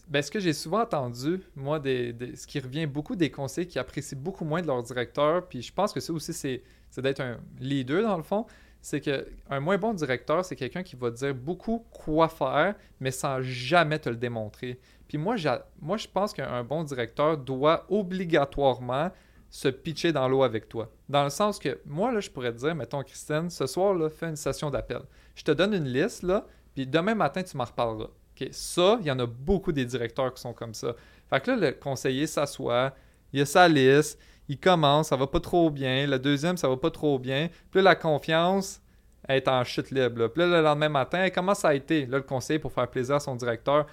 ben, ce que j'ai souvent entendu, moi, des, des- ce qui revient beaucoup des conseillers qui apprécient beaucoup moins de leur directeur, puis je pense que ça aussi, c'est c'est d'être un leader dans le fond, c'est qu'un moins bon directeur, c'est quelqu'un qui va te dire beaucoup quoi faire, mais sans jamais te le démontrer. Puis moi, je pense qu'un bon directeur doit obligatoirement se pitcher dans l'eau avec toi. Dans le sens que moi, je pourrais te dire, mettons, Christine, ce soir, là, fais une session d'appel. Je te donne une liste, là, puis demain matin, tu m'en reparleras. Ça, il y en a beaucoup des directeurs qui sont comme ça. Fait que là, le conseiller s'assoit, il a sa liste, il commence, ça va pas trop bien. Le deuxième, ça va pas trop bien. Puis là, la confiance est en chute libre. Puis là, le lendemain matin, comment ça a été? Le conseiller, pour faire plaisir à son directeur,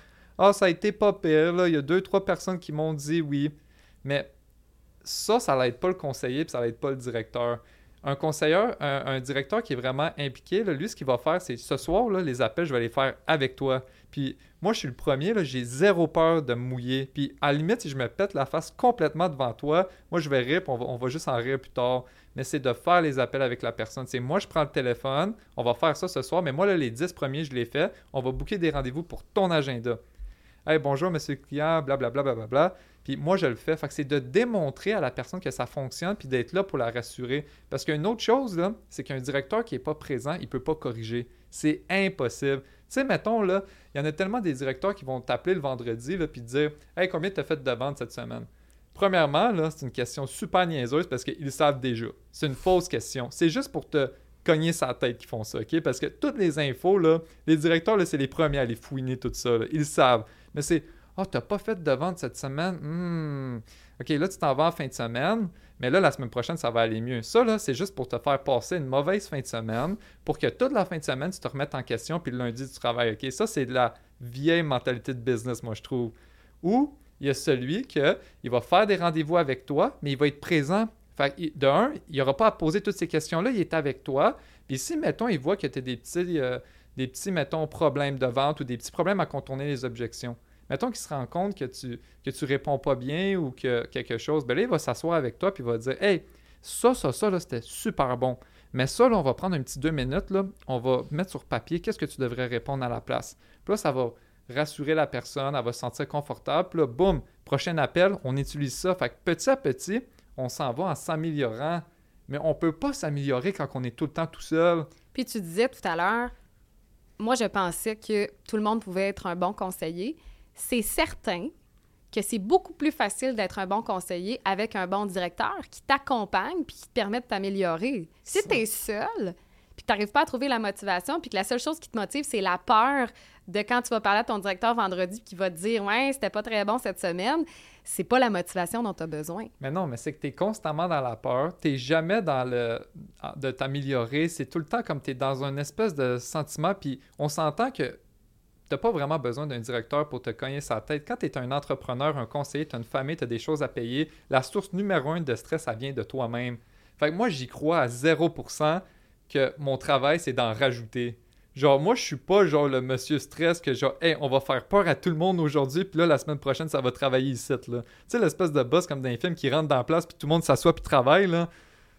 ah, ça a été pas pire. Il y a deux, trois personnes qui m'ont dit oui. Mais ça, ça l'aide pas le conseiller, puis ça l'aide pas le directeur. Un conseiller, un, directeur qui est vraiment impliqué, là, lui, ce qu'il va faire, c'est ce soir, là, les appels, je vais les faire avec toi. Puis moi, je suis le premier, j'ai zéro peur de mouiller. Puis à la limite, si je me pète la face complètement devant toi, moi, je vais rire, on va, juste en rire plus tard. Mais c'est de faire les appels avec la personne. C'est moi, je prends le téléphone, on va faire ça ce soir, mais moi, les 10 premiers, je les fais. On va booker des rendez-vous pour ton agenda. Hey, bonjour, monsieur le client, blablabla, blablabla. Puis moi, je le fais. C'est de démontrer à la personne que ça fonctionne, puis d'être là pour la rassurer. Parce qu'une autre chose, là, c'est qu'un directeur qui n'est pas présent, il ne peut pas corriger. C'est impossible. Tu sais, mettons, là, il y en a tellement des directeurs qui vont t'appeler le vendredi, là, puis te dire Hey, combien tu as fait de ventes cette semaine? Premièrement, là, c'est une question super niaiseuse parce qu'ils savent déjà. C'est une fausse question. C'est juste pour te cogner sa tête qu'ils font ça, OK? Parce que toutes les infos, là, les directeurs, là, c'est les premiers à les fouiner tout ça. Ils savent. Mais c'est Ah, t'as pas fait de vente cette semaine? Hmm. OK, là, tu t'en vas en fin de semaine, mais là, la semaine prochaine, ça va aller mieux. Ça, là, c'est juste pour te faire passer une mauvaise fin de semaine, pour que toute la fin de semaine, tu te remettes en question, puis le lundi, tu travailles. OK, ça, c'est de la vieille mentalité de business, moi, je trouve. Ou il y a celui que il va faire des rendez-vous avec toi, mais il va être présent. Fait de un, il n'aura pas à poser toutes ces questions-là, il est avec toi. Puis si, mettons, il voit que tu as des petits, euh, des petits, mettons, problèmes de vente ou des petits problèmes à contourner les objections. Mettons qu'il se rend compte que tu que réponds pas bien ou que quelque chose, ben là, il va s'asseoir avec toi puis va dire Hey, ça, ça, ça, là, c'était super bon. Mais ça, là, on va prendre un petit deux minutes, là, on va mettre sur papier qu'est-ce que tu devrais répondre à la place. Puis là, ça va rassurer la personne, elle va se sentir confortable. Puis là, boum, prochain appel, on utilise ça. Fait que petit à petit, on s'en va en s'améliorant. Mais on peut pas s'améliorer quand on est tout le temps tout seul. Puis tu disais tout à l'heure, moi je pensais que tout le monde pouvait être un bon conseiller. C'est certain que c'est beaucoup plus facile d'être un bon conseiller avec un bon directeur qui t'accompagne puis qui te permet de t'améliorer. Si tu es seul, puis tu n'arrives pas à trouver la motivation, puis que la seule chose qui te motive, c'est la peur de quand tu vas parler à ton directeur vendredi qui va te dire Ouais, c'était pas très bon cette semaine, c'est pas la motivation dont tu as besoin. Mais non, mais c'est que tu es constamment dans la peur, tu jamais dans le de t'améliorer, c'est tout le temps comme tu es dans une espèce de sentiment, puis on s'entend que tu pas vraiment besoin d'un directeur pour te cogner sa tête. Quand tu es un entrepreneur, un conseiller, tu as une famille, tu as des choses à payer, la source numéro un de stress, ça vient de toi-même. Fait que moi, j'y crois à 0% que mon travail, c'est d'en rajouter. Genre, moi, je suis pas genre le monsieur stress que genre, hey, on va faire peur à tout le monde aujourd'hui, puis là, la semaine prochaine, ça va travailler ici, là. Tu sais, l'espèce de boss comme dans les films qui rentre dans la place, puis tout le monde s'assoit puis travaille, là.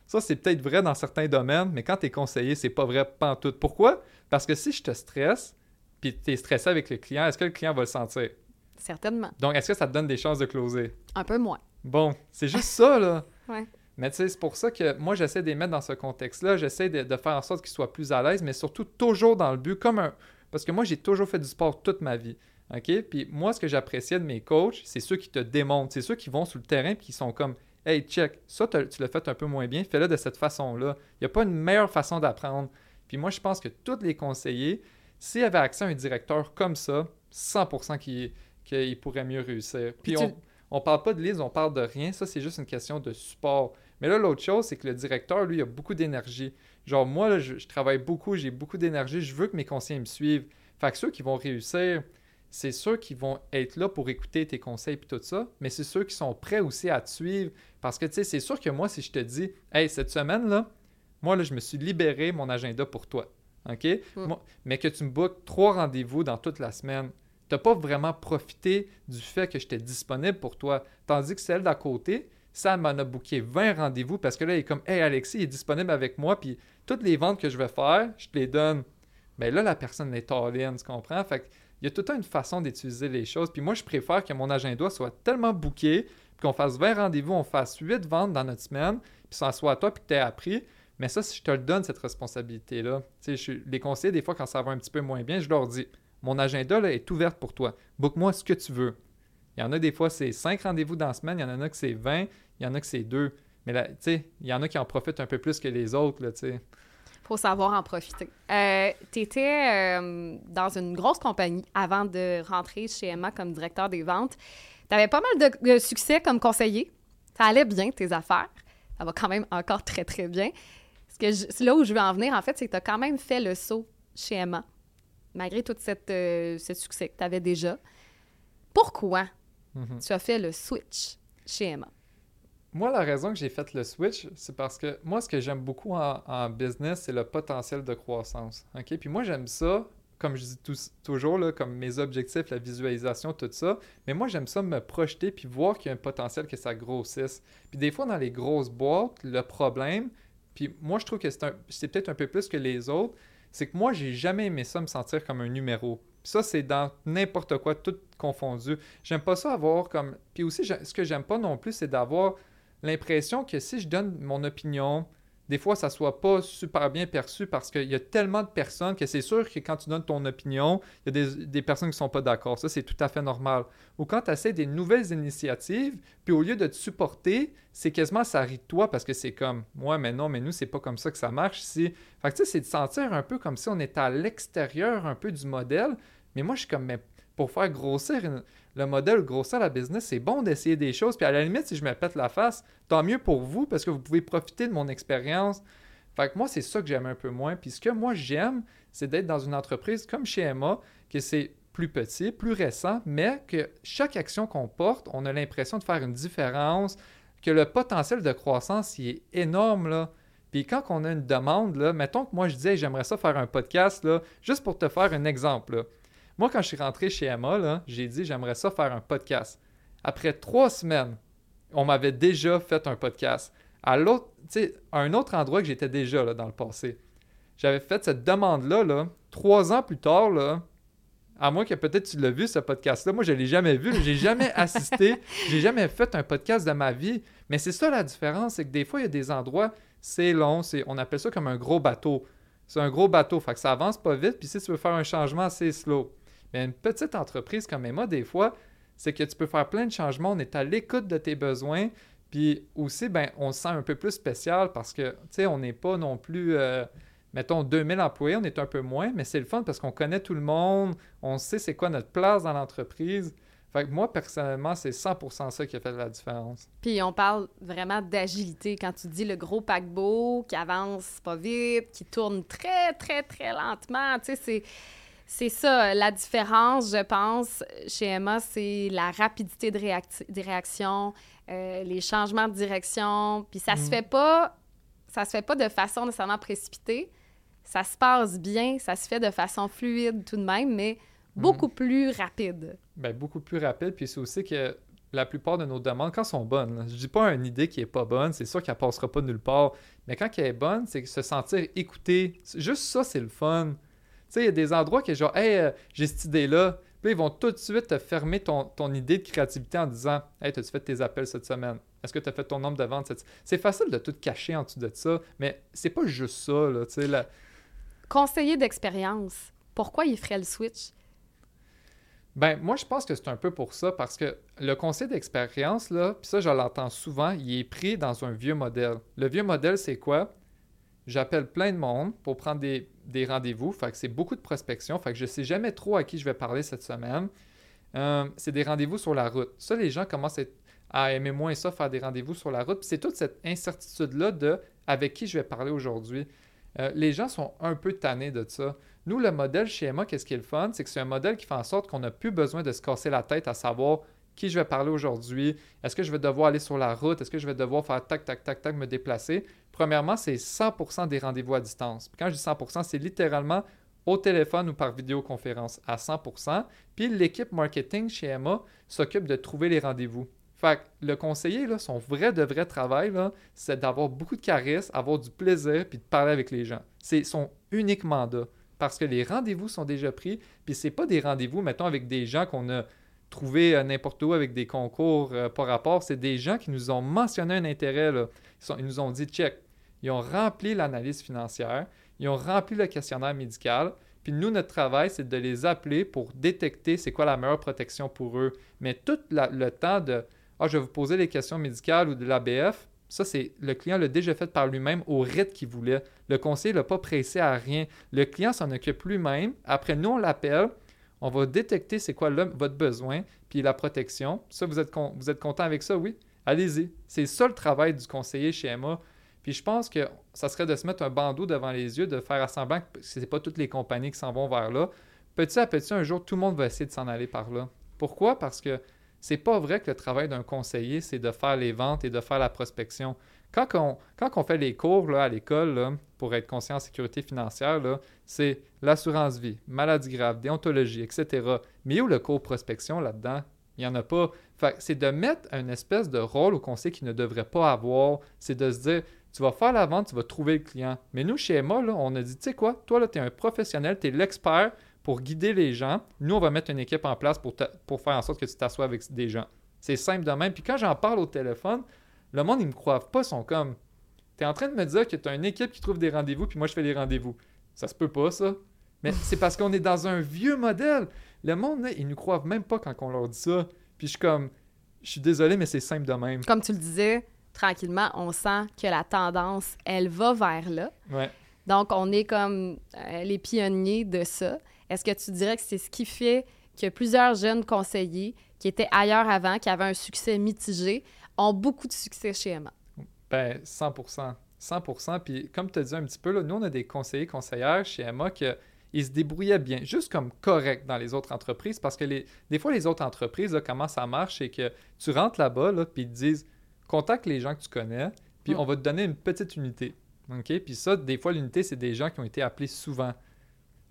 Ça, c'est peut-être vrai dans certains domaines, mais quand tu es conseiller, c'est pas vrai tout. Pourquoi? Parce que si je te stresse, puis tu es stressé avec le client, est-ce que le client va le sentir? Certainement. Donc, est-ce que ça te donne des chances de closer? Un peu moins. Bon, c'est juste ça, là. ouais. Mais tu sais, c'est pour ça que moi, j'essaie de les mettre dans ce contexte-là. J'essaie de, faire en sorte qu'ils soient plus à l'aise, mais surtout toujours dans le but, comme un. Parce que moi, j'ai toujours fait du sport toute ma vie. OK? Puis moi, ce que j'appréciais de mes coachs, c'est ceux qui te démontrent. C'est ceux qui vont sur le terrain et qui sont comme Hey, check, ça, tu l'as fait un peu moins bien, fais-le de cette façon-là. Il n'y a pas une meilleure façon d'apprendre. Puis moi, je pense que tous les conseillers, s'ils avaient accès à un directeur comme ça, 100% qu'ils pourraient mieux réussir. Puis on ne parle pas de liste, on parle de rien. Ça, c'est juste une question de support. Mais là, l'autre chose, c'est que le directeur, lui, a beaucoup d'énergie. Genre, moi, je, travaille beaucoup, j'ai beaucoup d'énergie, je veux que mes conseillers me suivent. Fait que ceux qui vont réussir, c'est ceux qui vont être là pour écouter tes conseils et tout ça, mais c'est ceux qui sont prêts aussi à te suivre. Parce que, tu sais, c'est sûr que moi, si je te dis, hey, cette semaine-là, moi, là, je me suis libéré mon agenda pour toi. OK? Hmm. mais que tu me bookes trois rendez-vous dans toute la semaine, tu n'as pas vraiment profité du fait que j'étais disponible pour toi. Tandis que celle d'à côté, Sam m'en a booké 20 rendez-vous parce que là, il est comme Hey Alexis, il est disponible avec moi, puis toutes les ventes que je vais faire, je te les donne. Mais là, la personne est all-in, tu comprends? Fait il y a toute une façon d'utiliser les choses. Puis moi, je préfère que mon agenda soit tellement booké, qu'on fasse 20 rendez-vous, on fasse 8 ventes dans notre semaine, puis ça soit à toi, puis que tu appris. Mais ça, si je te le donne, cette responsabilité-là, les conseillers, des fois, quand ça va un petit peu moins bien, je leur dis Mon agenda est ouvert pour toi. Book-moi ce que tu veux. Il y en a des fois, c'est 5 rendez-vous dans la semaine, il y en a que c'est 20, il y en a que c'est 2. Mais là, tu sais, il y en a qui en profitent un peu plus que les autres, là, tu sais. Faut savoir en profiter. Euh, tu étais euh, dans une grosse compagnie avant de rentrer chez Emma comme directeur des ventes. Tu avais pas mal de, succès comme conseiller. Ça allait bien, tes affaires. Ça va quand même encore très, très bien. Ce que là où je veux en venir, en fait, c'est que tu as quand même fait le saut chez Emma, malgré tout cette, euh, ce succès que tu avais déjà. Pourquoi Mm-hmm. Tu as fait le switch chez Emma. Moi, la raison que j'ai fait le switch, c'est parce que moi, ce que j'aime beaucoup en, business, c'est le potentiel de croissance. OK? Puis moi, j'aime ça, comme je dis toujours, là, comme mes objectifs, la visualisation, tout ça. Mais moi, j'aime ça me projeter puis voir qu'il y a un potentiel que ça grossisse. Puis des fois, dans les grosses boîtes, le problème, puis moi, je trouve que c'est peut-être un peu plus que les autres, c'est que moi, j'ai jamais aimé ça me sentir comme un numéro ça, c'est dans n'importe quoi, tout confondu. J'aime pas ça avoir comme. Puis aussi, ce que j'aime pas non plus, c'est d'avoir l'impression que si je donne mon opinion, des fois, ça soit pas super bien perçu parce qu'il y a tellement de personnes que c'est sûr que quand tu donnes ton opinion, il y a des, personnes qui sont pas d'accord. Ça, c'est tout à fait normal. Ou quand tu essaies des nouvelles initiatives, puis au lieu de te supporter, c'est quasiment ça rit de toi parce que c'est comme, ouais, mais non, mais nous, c'est pas comme ça que ça marche ici. Fait que tu sais, c'est de sentir un peu comme si on était à l'extérieur un peu du modèle. Mais moi, je suis comme, mais pour faire grossir le modèle, grossir la business, c'est bon d'essayer des choses. Puis à la limite, si je me pète la face, tant mieux pour vous parce que vous pouvez profiter de mon expérience. Fait que moi, c'est ça que j'aime un peu moins. Puis ce que moi, j'aime, c'est d'être dans une entreprise comme chez Emma, que c'est plus petit, plus récent, mais que chaque action qu'on porte, on a l'impression de faire une différence, que le potentiel de croissance il est énorme. Là. Puis quand on a une demande, là, mettons que moi je disais j'aimerais ça faire un podcast, là, juste pour te faire un exemple. Moi, quand je suis rentré chez Emma, j'ai dit j'aimerais ça faire un podcast. Après trois semaines, on m'avait déjà fait un podcast. À l'autre, un autre endroit que j'étais déjà là, dans le passé. J'avais fait cette demande-là, là, trois ans plus tard, là, à moins que peut-être tu l'as vu, ce podcast-là. Moi, je ne l'ai jamais vu. J'ai jamais *laughs* assisté. J'ai jamais fait un podcast de ma vie. Mais c'est ça la différence, c'est que des fois, il y a des endroits, c'est long, on appelle ça comme un gros bateau. C'est un gros bateau, fait que ça avance pas vite. Puis si tu veux faire un changement, c'est slow. Mais une petite entreprise comme Emma, des fois, c'est que tu peux faire plein de changements. On est à l'écoute de tes besoins. Puis aussi, ben, on se sent un peu plus spécial parce que, tu sais, on n'est pas non plus. Euh, mettons 2000 employés, on est un peu moins, mais c'est le fun parce qu'on connaît tout le monde, on sait c'est quoi notre place dans l'entreprise. Fait que moi, personnellement, c'est 100% ça qui a fait la différence. Puis on parle vraiment d'agilité. Quand tu dis le gros paquebot qui avance pas vite, qui tourne très, très, très lentement, tu sais, c'est... C'est ça, la différence, je pense, chez Emma, c'est la rapidité de, des réactions, euh, les changements de direction. Puis ça se mm. fait pas, ça se fait pas de façon nécessairement précipitée. Ça se passe bien, ça se fait de façon fluide tout de même, mais mm. beaucoup plus rapide. Bien, beaucoup plus rapide. Puis c'est aussi que la plupart de nos demandes, quand elles sont bonnes, je dis pas une idée qui est pas bonne, c'est sûr qu'elle passera pas nulle part, mais quand elle est bonne, c'est se sentir écouté. Juste ça, c'est le fun sais, il y a des endroits que genre, hey, euh, j'ai cette idée-là. Puis ils vont tout de suite te fermer ton, idée de créativité en disant, hey, as-tu fait tes appels cette semaine? Est-ce que tu as fait ton nombre de ventes cette C'est facile de tout cacher en dessous de ça, mais c'est pas juste ça, là, tu sais. La... Conseiller d'expérience, pourquoi il ferait le switch? Ben, moi, je pense que c'est un peu pour ça, parce que le conseil d'expérience, là, puis ça, je l'entends souvent, il est pris dans un vieux modèle. Le vieux modèle, c'est quoi? J'appelle plein de monde pour prendre des, rendez-vous. Fait que c'est beaucoup de prospection. Fait que je ne sais jamais trop à qui je vais parler cette semaine. Euh, c'est des rendez-vous sur la route. Ça, les gens commencent à, aimer moins ça, faire des rendez-vous sur la route. Puis c'est toute cette incertitude-là de avec qui je vais parler aujourd'hui. Euh, les gens sont un peu tannés de ça. Nous, le modèle chez Emma, qu'est-ce qui est le fun? C'est que c'est un modèle qui fait en sorte qu'on n'a plus besoin de se casser la tête à savoir qui je vais parler aujourd'hui, est-ce que je vais devoir aller sur la route, est-ce que je vais devoir faire tac, tac, tac, tac, me déplacer? Premièrement, c'est 100% des rendez-vous à distance. quand je dis 100%, c'est littéralement au téléphone ou par vidéoconférence à 100%. Puis l'équipe marketing chez Emma s'occupe de trouver les rendez-vous. Fait que le conseiller, son vrai de vrai travail, c'est d'avoir beaucoup de charisme, avoir du plaisir, puis de parler avec les gens. C'est son unique mandat. Parce que les rendez-vous sont déjà pris, puis c'est pas des rendez-vous, mettons, avec des gens qu'on a trouver n'importe où avec des concours euh, par rapport. C'est des gens qui nous ont mentionné un intérêt. Ils, nous ont dit check. Ils ont rempli l'analyse financière, ils ont rempli le questionnaire médical. Puis nous, notre travail, c'est de les appeler pour détecter c'est quoi la meilleure protection pour eux. Mais tout le temps de Ah, je vais vous poser les questions médicales ou de l'ABF, ça, c'est le client l'a déjà fait par lui-même au rythme qu'il voulait. Le conseiller ne l'a pas pressé à rien. Le client s'en occupe lui-même. Après, nous, on l'appelle. On va détecter c'est quoi votre besoin, puis la protection. Ça, vous êtes, vous êtes content avec ça, oui? Allez-y. C'est ça le travail du conseiller chez Emma. Puis je pense que ça serait de se mettre un bandeau devant les yeux, de faire semblant que ce n'est pas toutes les compagnies qui s'en vont vers là. Petit à petit, un jour, tout le monde va essayer de s'en aller par là. Pourquoi? Parce que c'est pas vrai que le travail d'un conseiller, c'est de faire les ventes et de faire la prospection. Quand on, fait les cours à l'école pour être conscient en sécurité financière, c'est l'assurance vie, maladie grave, déontologie, etc. Mais où le cours prospection là-dedans? Il n'y en a pas. c'est de mettre un espèce de rôle au conseiller qui ne devrait pas avoir. C'est de se dire, tu vas faire la vente, tu vas trouver le client. Mais nous, chez Emma, on a dit, tu sais quoi, toi, tu es un professionnel, tu es l'expert pour guider les gens. Nous, on va mettre une équipe en place pour, pour faire en sorte que tu t'assoies avec des gens. C'est simple de même. Puis quand j'en parle au téléphone, le monde, ils me croient pas, ils sont comme. Tu es en train de me dire que tu as une équipe qui trouve des rendez-vous, puis moi, je fais des rendez-vous. Ça se peut pas, ça. Mais c'est parce qu'on est dans un vieux modèle. Le monde, là, ils nous croient même pas quand on leur dit ça. Puis je suis comme, je suis désolé, mais c'est simple de même. Comme tu le disais, tranquillement, on sent que la tendance, elle va vers là. Ouais. Donc, on est comme euh, les pionniers de ça. Est-ce que tu dirais que c'est ce qui fait que plusieurs jeunes conseillers qui étaient ailleurs avant, qui avaient un succès mitigé, ont beaucoup de succès chez Emma. Ben, 100% 100% Puis, comme tu as dit un petit peu, là, nous, on a des conseillers, conseillères chez Emma qui ils se débrouillaient bien, juste comme correct dans les autres entreprises, parce que les, des fois, les autres entreprises, comment ça marche, c'est que tu rentres là-bas, là, puis ils te disent contacte les gens que tu connais, puis on va te donner une petite unité. OK? Puis ça, des fois, l'unité, c'est des gens qui ont été appelés souvent.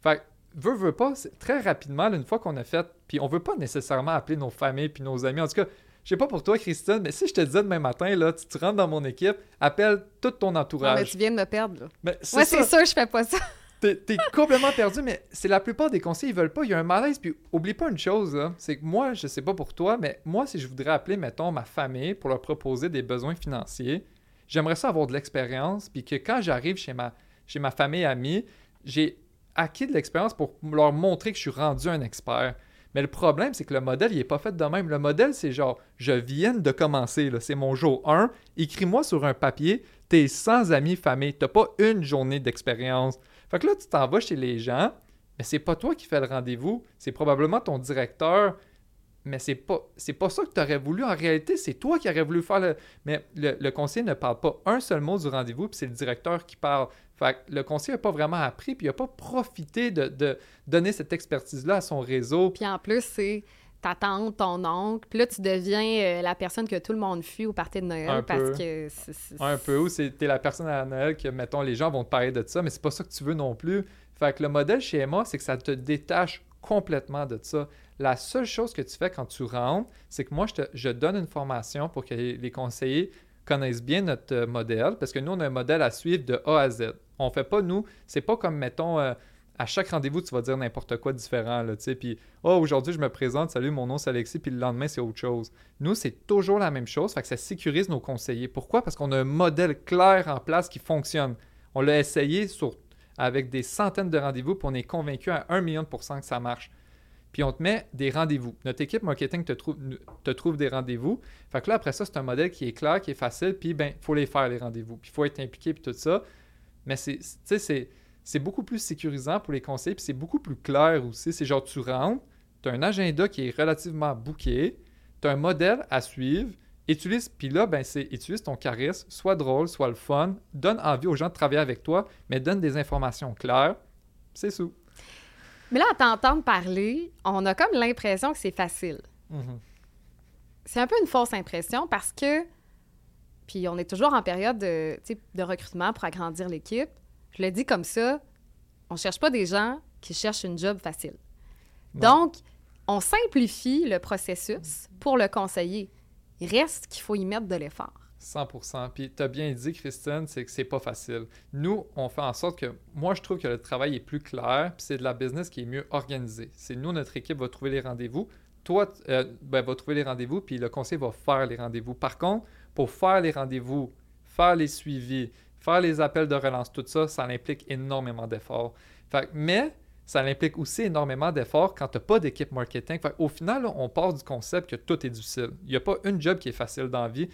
Fait veut, veut pas, très rapidement, une fois qu'on a fait, puis on veut pas nécessairement appeler nos familles puis nos amis. En tout cas, je sais pas pour toi, Christine, mais si je te disais demain matin, là, tu, rentres dans mon équipe, appelle tout ton entourage. mais tu viens de me perdre, là. Mais c'est sûr, je fais pas ça. T'es es complètement perdu, mais c'est la plupart des conseils, ils veulent pas. Il y a un malaise. Puis oublie pas une chose, c'est que moi, je sais pas pour toi, mais moi, si je voudrais appeler, mettons, ma famille pour leur proposer des besoins financiers, j'aimerais ça avoir de l'expérience. Puis que quand j'arrive chez ma, chez ma famille amie, j'ai acquis de l'expérience pour leur montrer que je suis rendu un expert. Mais le problème, c'est que le modèle, il n'est pas fait de même. Le modèle, c'est genre, je viens de commencer, c'est mon jour 1, écris-moi sur un papier, t'es sans amis, famille, t'as pas une journée d'expérience. Fait que là, tu t'en vas chez les gens, mais c'est pas toi qui fais le rendez-vous, c'est probablement ton directeur, mais c'est pas c'est pas ça que tu aurais voulu. En réalité, c'est toi qui aurais voulu faire le. Mais le, conseiller ne parle pas un seul mot du rendez-vous, puis c'est le directeur qui parle. Fait que le conseiller n'a pas vraiment appris, puis il n'a pas profité de, donner cette expertise-là à son réseau. Puis en plus, c'est ta tante, ton oncle, puis là, tu deviens euh, la personne que tout le monde fuit au party de Noël parce que... Un peu, ou t'es la personne à Noël que, mettons, les gens vont te parler de ça, mais c'est pas ça que tu veux non plus. Fait que le modèle chez Emma, c'est que ça te détache complètement de ça. La seule chose que tu fais quand tu rentres, c'est que moi, je, donne une formation pour que les, conseillers connaissent bien notre euh, modèle, parce que nous, on a un modèle à suivre de A à Z. On fait pas, nous, c'est pas comme, mettons, euh, à chaque rendez-vous, tu vas dire n'importe quoi différent, tu sais, puis « Oh, aujourd'hui, je me présente, salut, mon nom, c'est Alexis », puis le lendemain, c'est autre chose. Nous, c'est toujours la même chose, fait que ça sécurise nos conseillers. Pourquoi? Parce qu'on a un modèle clair en place qui fonctionne. On l'a essayé sur, avec des centaines de rendez-vous, puis on est convaincu à un million de pourcents que ça marche puis on te met des rendez-vous. Notre équipe marketing te trouve, te trouve des rendez-vous. Fait que là, après ça, c'est un modèle qui est clair, qui est facile, puis ben, faut les faire, les rendez-vous. Puis il faut être impliqué, puis tout ça. Mais c'est, c'est beaucoup plus sécurisant pour les conseils, puis c'est beaucoup plus clair aussi. C'est genre, tu rentres, tu as un agenda qui est relativement bouqué, tu as un modèle à suivre, utilise, puis là, ben, c'est utilise ton charisme, soit drôle, soit le fun, donne envie aux gens de travailler avec toi, mais donne des informations claires, c'est sous. Mais là, à t'entendre parler, on a comme l'impression que c'est facile. Mm-hmm. C'est un peu une fausse impression parce que, puis on est toujours en période de, de recrutement pour agrandir l'équipe. Je le dis comme ça, on cherche pas des gens qui cherchent une job facile. Donc, on simplifie le processus pour le conseiller. Reste qu'il faut y mettre de l'effort. 100% Puis tu as bien dit, Christine, c'est que c'est pas facile. Nous, on fait en sorte que, moi, je trouve que le travail est plus clair, puis c'est de la business qui est mieux organisée. C'est nous, notre équipe va trouver les rendez-vous. Toi, euh, ben, va trouver les rendez-vous, puis le conseil va faire les rendez-vous. Par contre, pour faire les rendez-vous, faire les suivis, faire les appels de relance, tout ça, ça implique énormément d'efforts. Mais ça implique aussi énormément d'efforts quand tu n'as pas d'équipe marketing. Au final, on part du concept que tout est difficile. Il n'y a pas une job qui est facile dans la vie.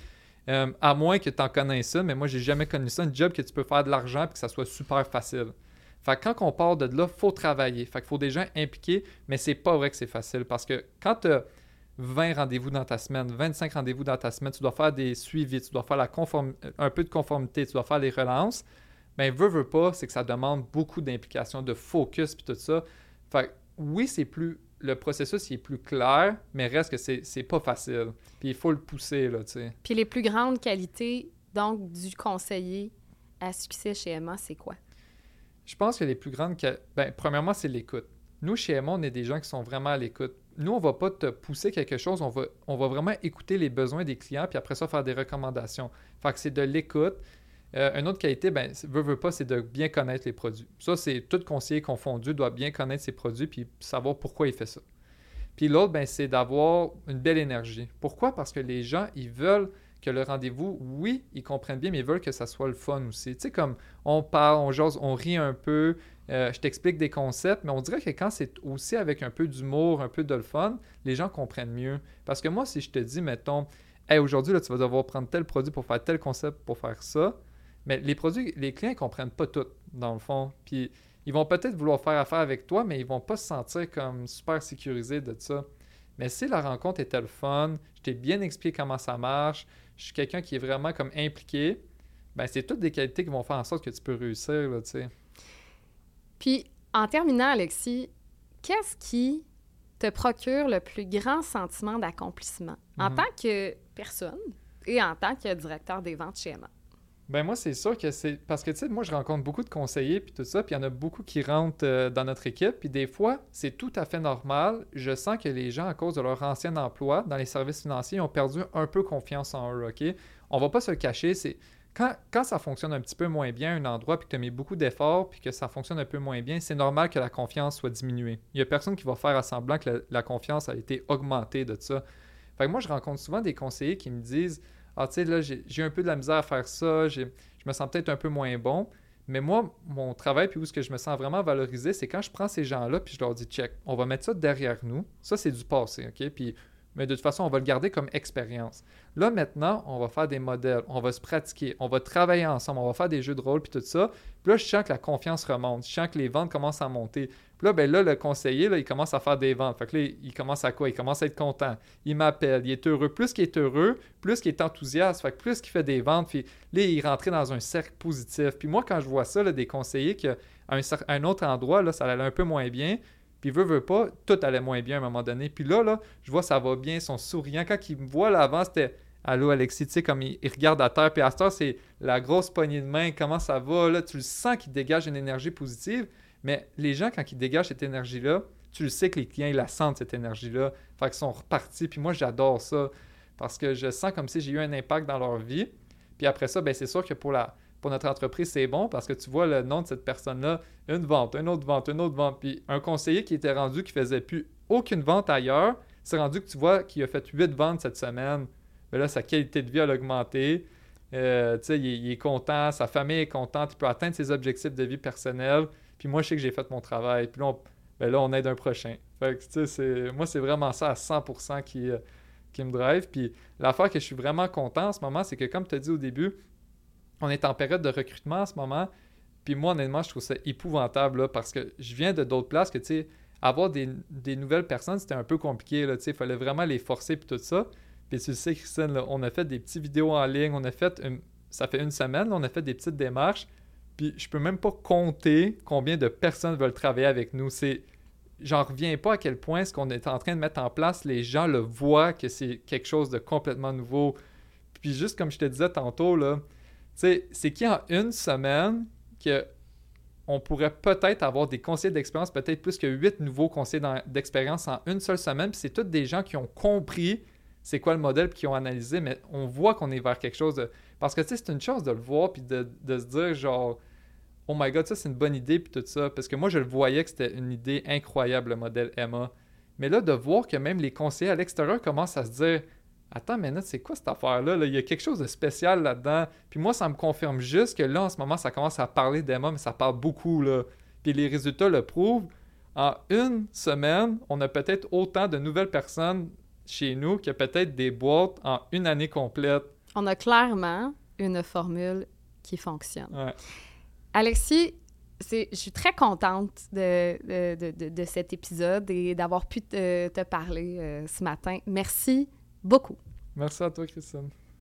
Euh, à moins que tu en connaisses ça, mais moi, j'ai jamais connu ça. Un job que tu peux faire de l'argent et que ça soit super facile. Quand on part de là, faut travailler. Fait qu'il faut des gens impliqués, mais c'est pas vrai que c'est facile parce que quand tu as 20 rendez-vous dans ta semaine, 25 rendez-vous dans ta semaine, tu dois faire des suivis, tu dois faire la un peu de conformité, tu dois faire les relances. Mais ben, veut, veut pas, c'est que ça demande beaucoup d'implication, de focus puis tout ça. Fait que oui, c'est plus le processus il est plus clair, mais reste que c'est pas facile. Puis il faut le pousser, là, tu sais. Puis les plus grandes qualités, donc, du conseiller à succès chez Emma, c'est quoi? Je pense que les plus grandes... Ben, premièrement, c'est l'écoute. Nous, chez Emma, on est des gens qui sont vraiment à l'écoute. Nous, on va pas te pousser quelque chose, on va, on va vraiment écouter les besoins des clients, puis après ça, faire des recommandations. Fait que c'est de l'écoute, euh, une autre qualité, ben, veut, veut pas, c'est de bien connaître les produits. Ça, c'est tout conseiller confondu doit bien connaître ses produits puis savoir pourquoi il fait ça. Puis l'autre, ben, c'est d'avoir une belle énergie. Pourquoi? Parce que les gens, ils veulent que le rendez-vous, oui, ils comprennent bien, mais ils veulent que ça soit le fun aussi. Tu sais, comme on parle, on jase, on rit un peu, euh, je t'explique des concepts, mais on dirait que quand c'est aussi avec un peu d'humour, un peu de le fun, les gens comprennent mieux. Parce que moi, si je te dis, mettons, hey, aujourd'hui, tu vas devoir prendre tel produit pour faire tel concept pour faire ça, mais les produits, les clients ne comprennent pas tout, dans le fond. Puis ils vont peut-être vouloir faire affaire avec toi, mais ils vont pas se sentir comme super sécurisés de ça. Mais si la rencontre était le fun, je t'ai bien expliqué comment ça marche, je suis quelqu'un qui est vraiment comme impliqué, ben c'est toutes des qualités qui vont faire en sorte que tu peux réussir, là, tu sais. Puis, en terminant, Alexis, qu'est-ce qui te procure le plus grand sentiment d'accomplissement? En mhm. tant que personne et en tant que directeur des ventes chez Emma? Ben moi, c'est sûr que c'est... Parce que, tu sais, moi, je rencontre beaucoup de conseillers, puis tout ça, puis il y en a beaucoup qui rentrent euh, dans notre équipe, puis des fois, c'est tout à fait normal. Je sens que les gens, à cause de leur ancien emploi dans les services financiers, ont perdu un peu confiance en eux, OK? On va pas se le cacher, c'est... Quand, quand, ça fonctionne un petit peu moins bien un endroit, puis que tu as mis beaucoup d'efforts, puis que ça fonctionne un peu moins bien, c'est normal que la confiance soit diminuée. Il n'y a personne qui va faire à semblant que la, la confiance a été augmentée de ça. Fait que moi, je rencontre souvent des conseillers qui me disent ah, là, j'ai un peu de la misère à faire ça, je me sens peut-être un peu moins bon. Mais moi, mon travail, puis où ce que je me sens vraiment valorisé, c'est quand je prends ces gens-là, puis je leur dis, check, on va mettre ça derrière nous. Ça, c'est du passé, OK? Puis mais de toute façon, on va le garder comme expérience. Là, maintenant, on va faire des modèles, on va se pratiquer, on va travailler ensemble, on va faire des jeux de rôle, puis tout ça. Puis là, je sens que la confiance remonte, je sens que les ventes commencent à monter. Puis là, ben là, le conseiller, il commence à faire des ventes. Fait que là, il commence à quoi? Il commence à être content. Il m'appelle, il est heureux. Plus qu'il est heureux, plus qu'il est enthousiaste. Fait plus qu'il fait des ventes, puis là, il rentre dans un cercle positif. Puis moi, quand je vois ça, là, des conseillers qui, à un, autre endroit, là, ça allait un peu moins bien, puis veut, veut pas, tout allait moins bien à un moment donné. Puis là, là, je vois ça va bien, son souriant. Quand il me voit là avant, c'était Allô Alexis, tu sais, comme il, regarde à terre. Puis à ce c'est la grosse poignée de main, comment ça va, là, tu le sens qu'il dégage une énergie positive. Mais les gens, quand ils dégagent cette énergie-là, tu le sais que les clients, ils la sentent, cette énergie-là. Fait qu'ils sont repartis. Puis moi, j'adore ça. Parce que je sens comme si j'ai eu un impact dans leur vie. Puis après ça, ben, c'est sûr que pour la, pour notre entreprise, c'est bon parce que tu vois le nom de cette personne-là, une vente, une autre vente, une autre vente. Puis un conseiller qui était rendu qui faisait plus aucune vente ailleurs, c'est rendu que tu vois qu'il a fait huit ventes cette semaine. Mais là, sa qualité de vie a augmenté. Euh, il, il, est content, sa famille est contente, il peut atteindre ses objectifs de vie personnels. Puis moi, je sais que j'ai fait mon travail. Puis là, on, ben là, aide un prochain. Fait que, moi, c'est vraiment ça à 100% qui, euh, qui me drive. Puis l'affaire que je suis vraiment content en ce moment, c'est que comme tu as dit au début, on est en période de recrutement en ce moment. Puis moi, honnêtement, je trouve ça épouvantable parce que je viens de d'autres places que, tu sais, avoir des, nouvelles personnes, c'était un peu compliqué. Là, il fallait vraiment les forcer puis tout ça. Puis tu sais, Christine, on a fait des petites vidéos en ligne, on a fait, ça fait une semaine, on a fait des petites démarches. Puis je peux même pas compter combien de personnes veulent travailler avec nous. C'est, j'en reviens pas à quel point ce qu'on est en train de mettre en place, les gens le voient que c'est quelque chose de complètement nouveau. Puis juste comme je te disais tantôt, là, c'est qu'il y a une semaine que on pourrait peut-être avoir des conseillers d'expérience, peut-être plus que huit nouveaux conseillers d'expérience en une seule semaine. Puis c'est tous des gens qui ont compris c'est quoi le modèle, qui ont analysé, mais on voit qu'on est vers quelque chose de... Parce que, tu sais, c'est une chose de le voir, puis de, se dire, genre, oh my god, ça, c'est une bonne idée, puis tout ça. Parce que moi, je le voyais que c'était une idée incroyable, le modèle Emma. Mais là, de voir que même les conseillers à l'extérieur commencent à se dire, Attends, mais c'est quoi cette affaire-là? Il y a quelque chose de spécial là-dedans. Puis moi, ça me confirme juste que là, en ce moment, ça commence à parler d'Emma, mais ça parle beaucoup. Là. Puis les résultats le prouvent. En une semaine, on a peut-être autant de nouvelles personnes chez nous qu'il y a peut-être des boîtes en une année complète. On a clairement une formule qui fonctionne. Alexis, je suis très contente de, de, cet épisode et d'avoir pu te, parler euh, ce matin. Merci beaucoup. Merci à toi, Christine.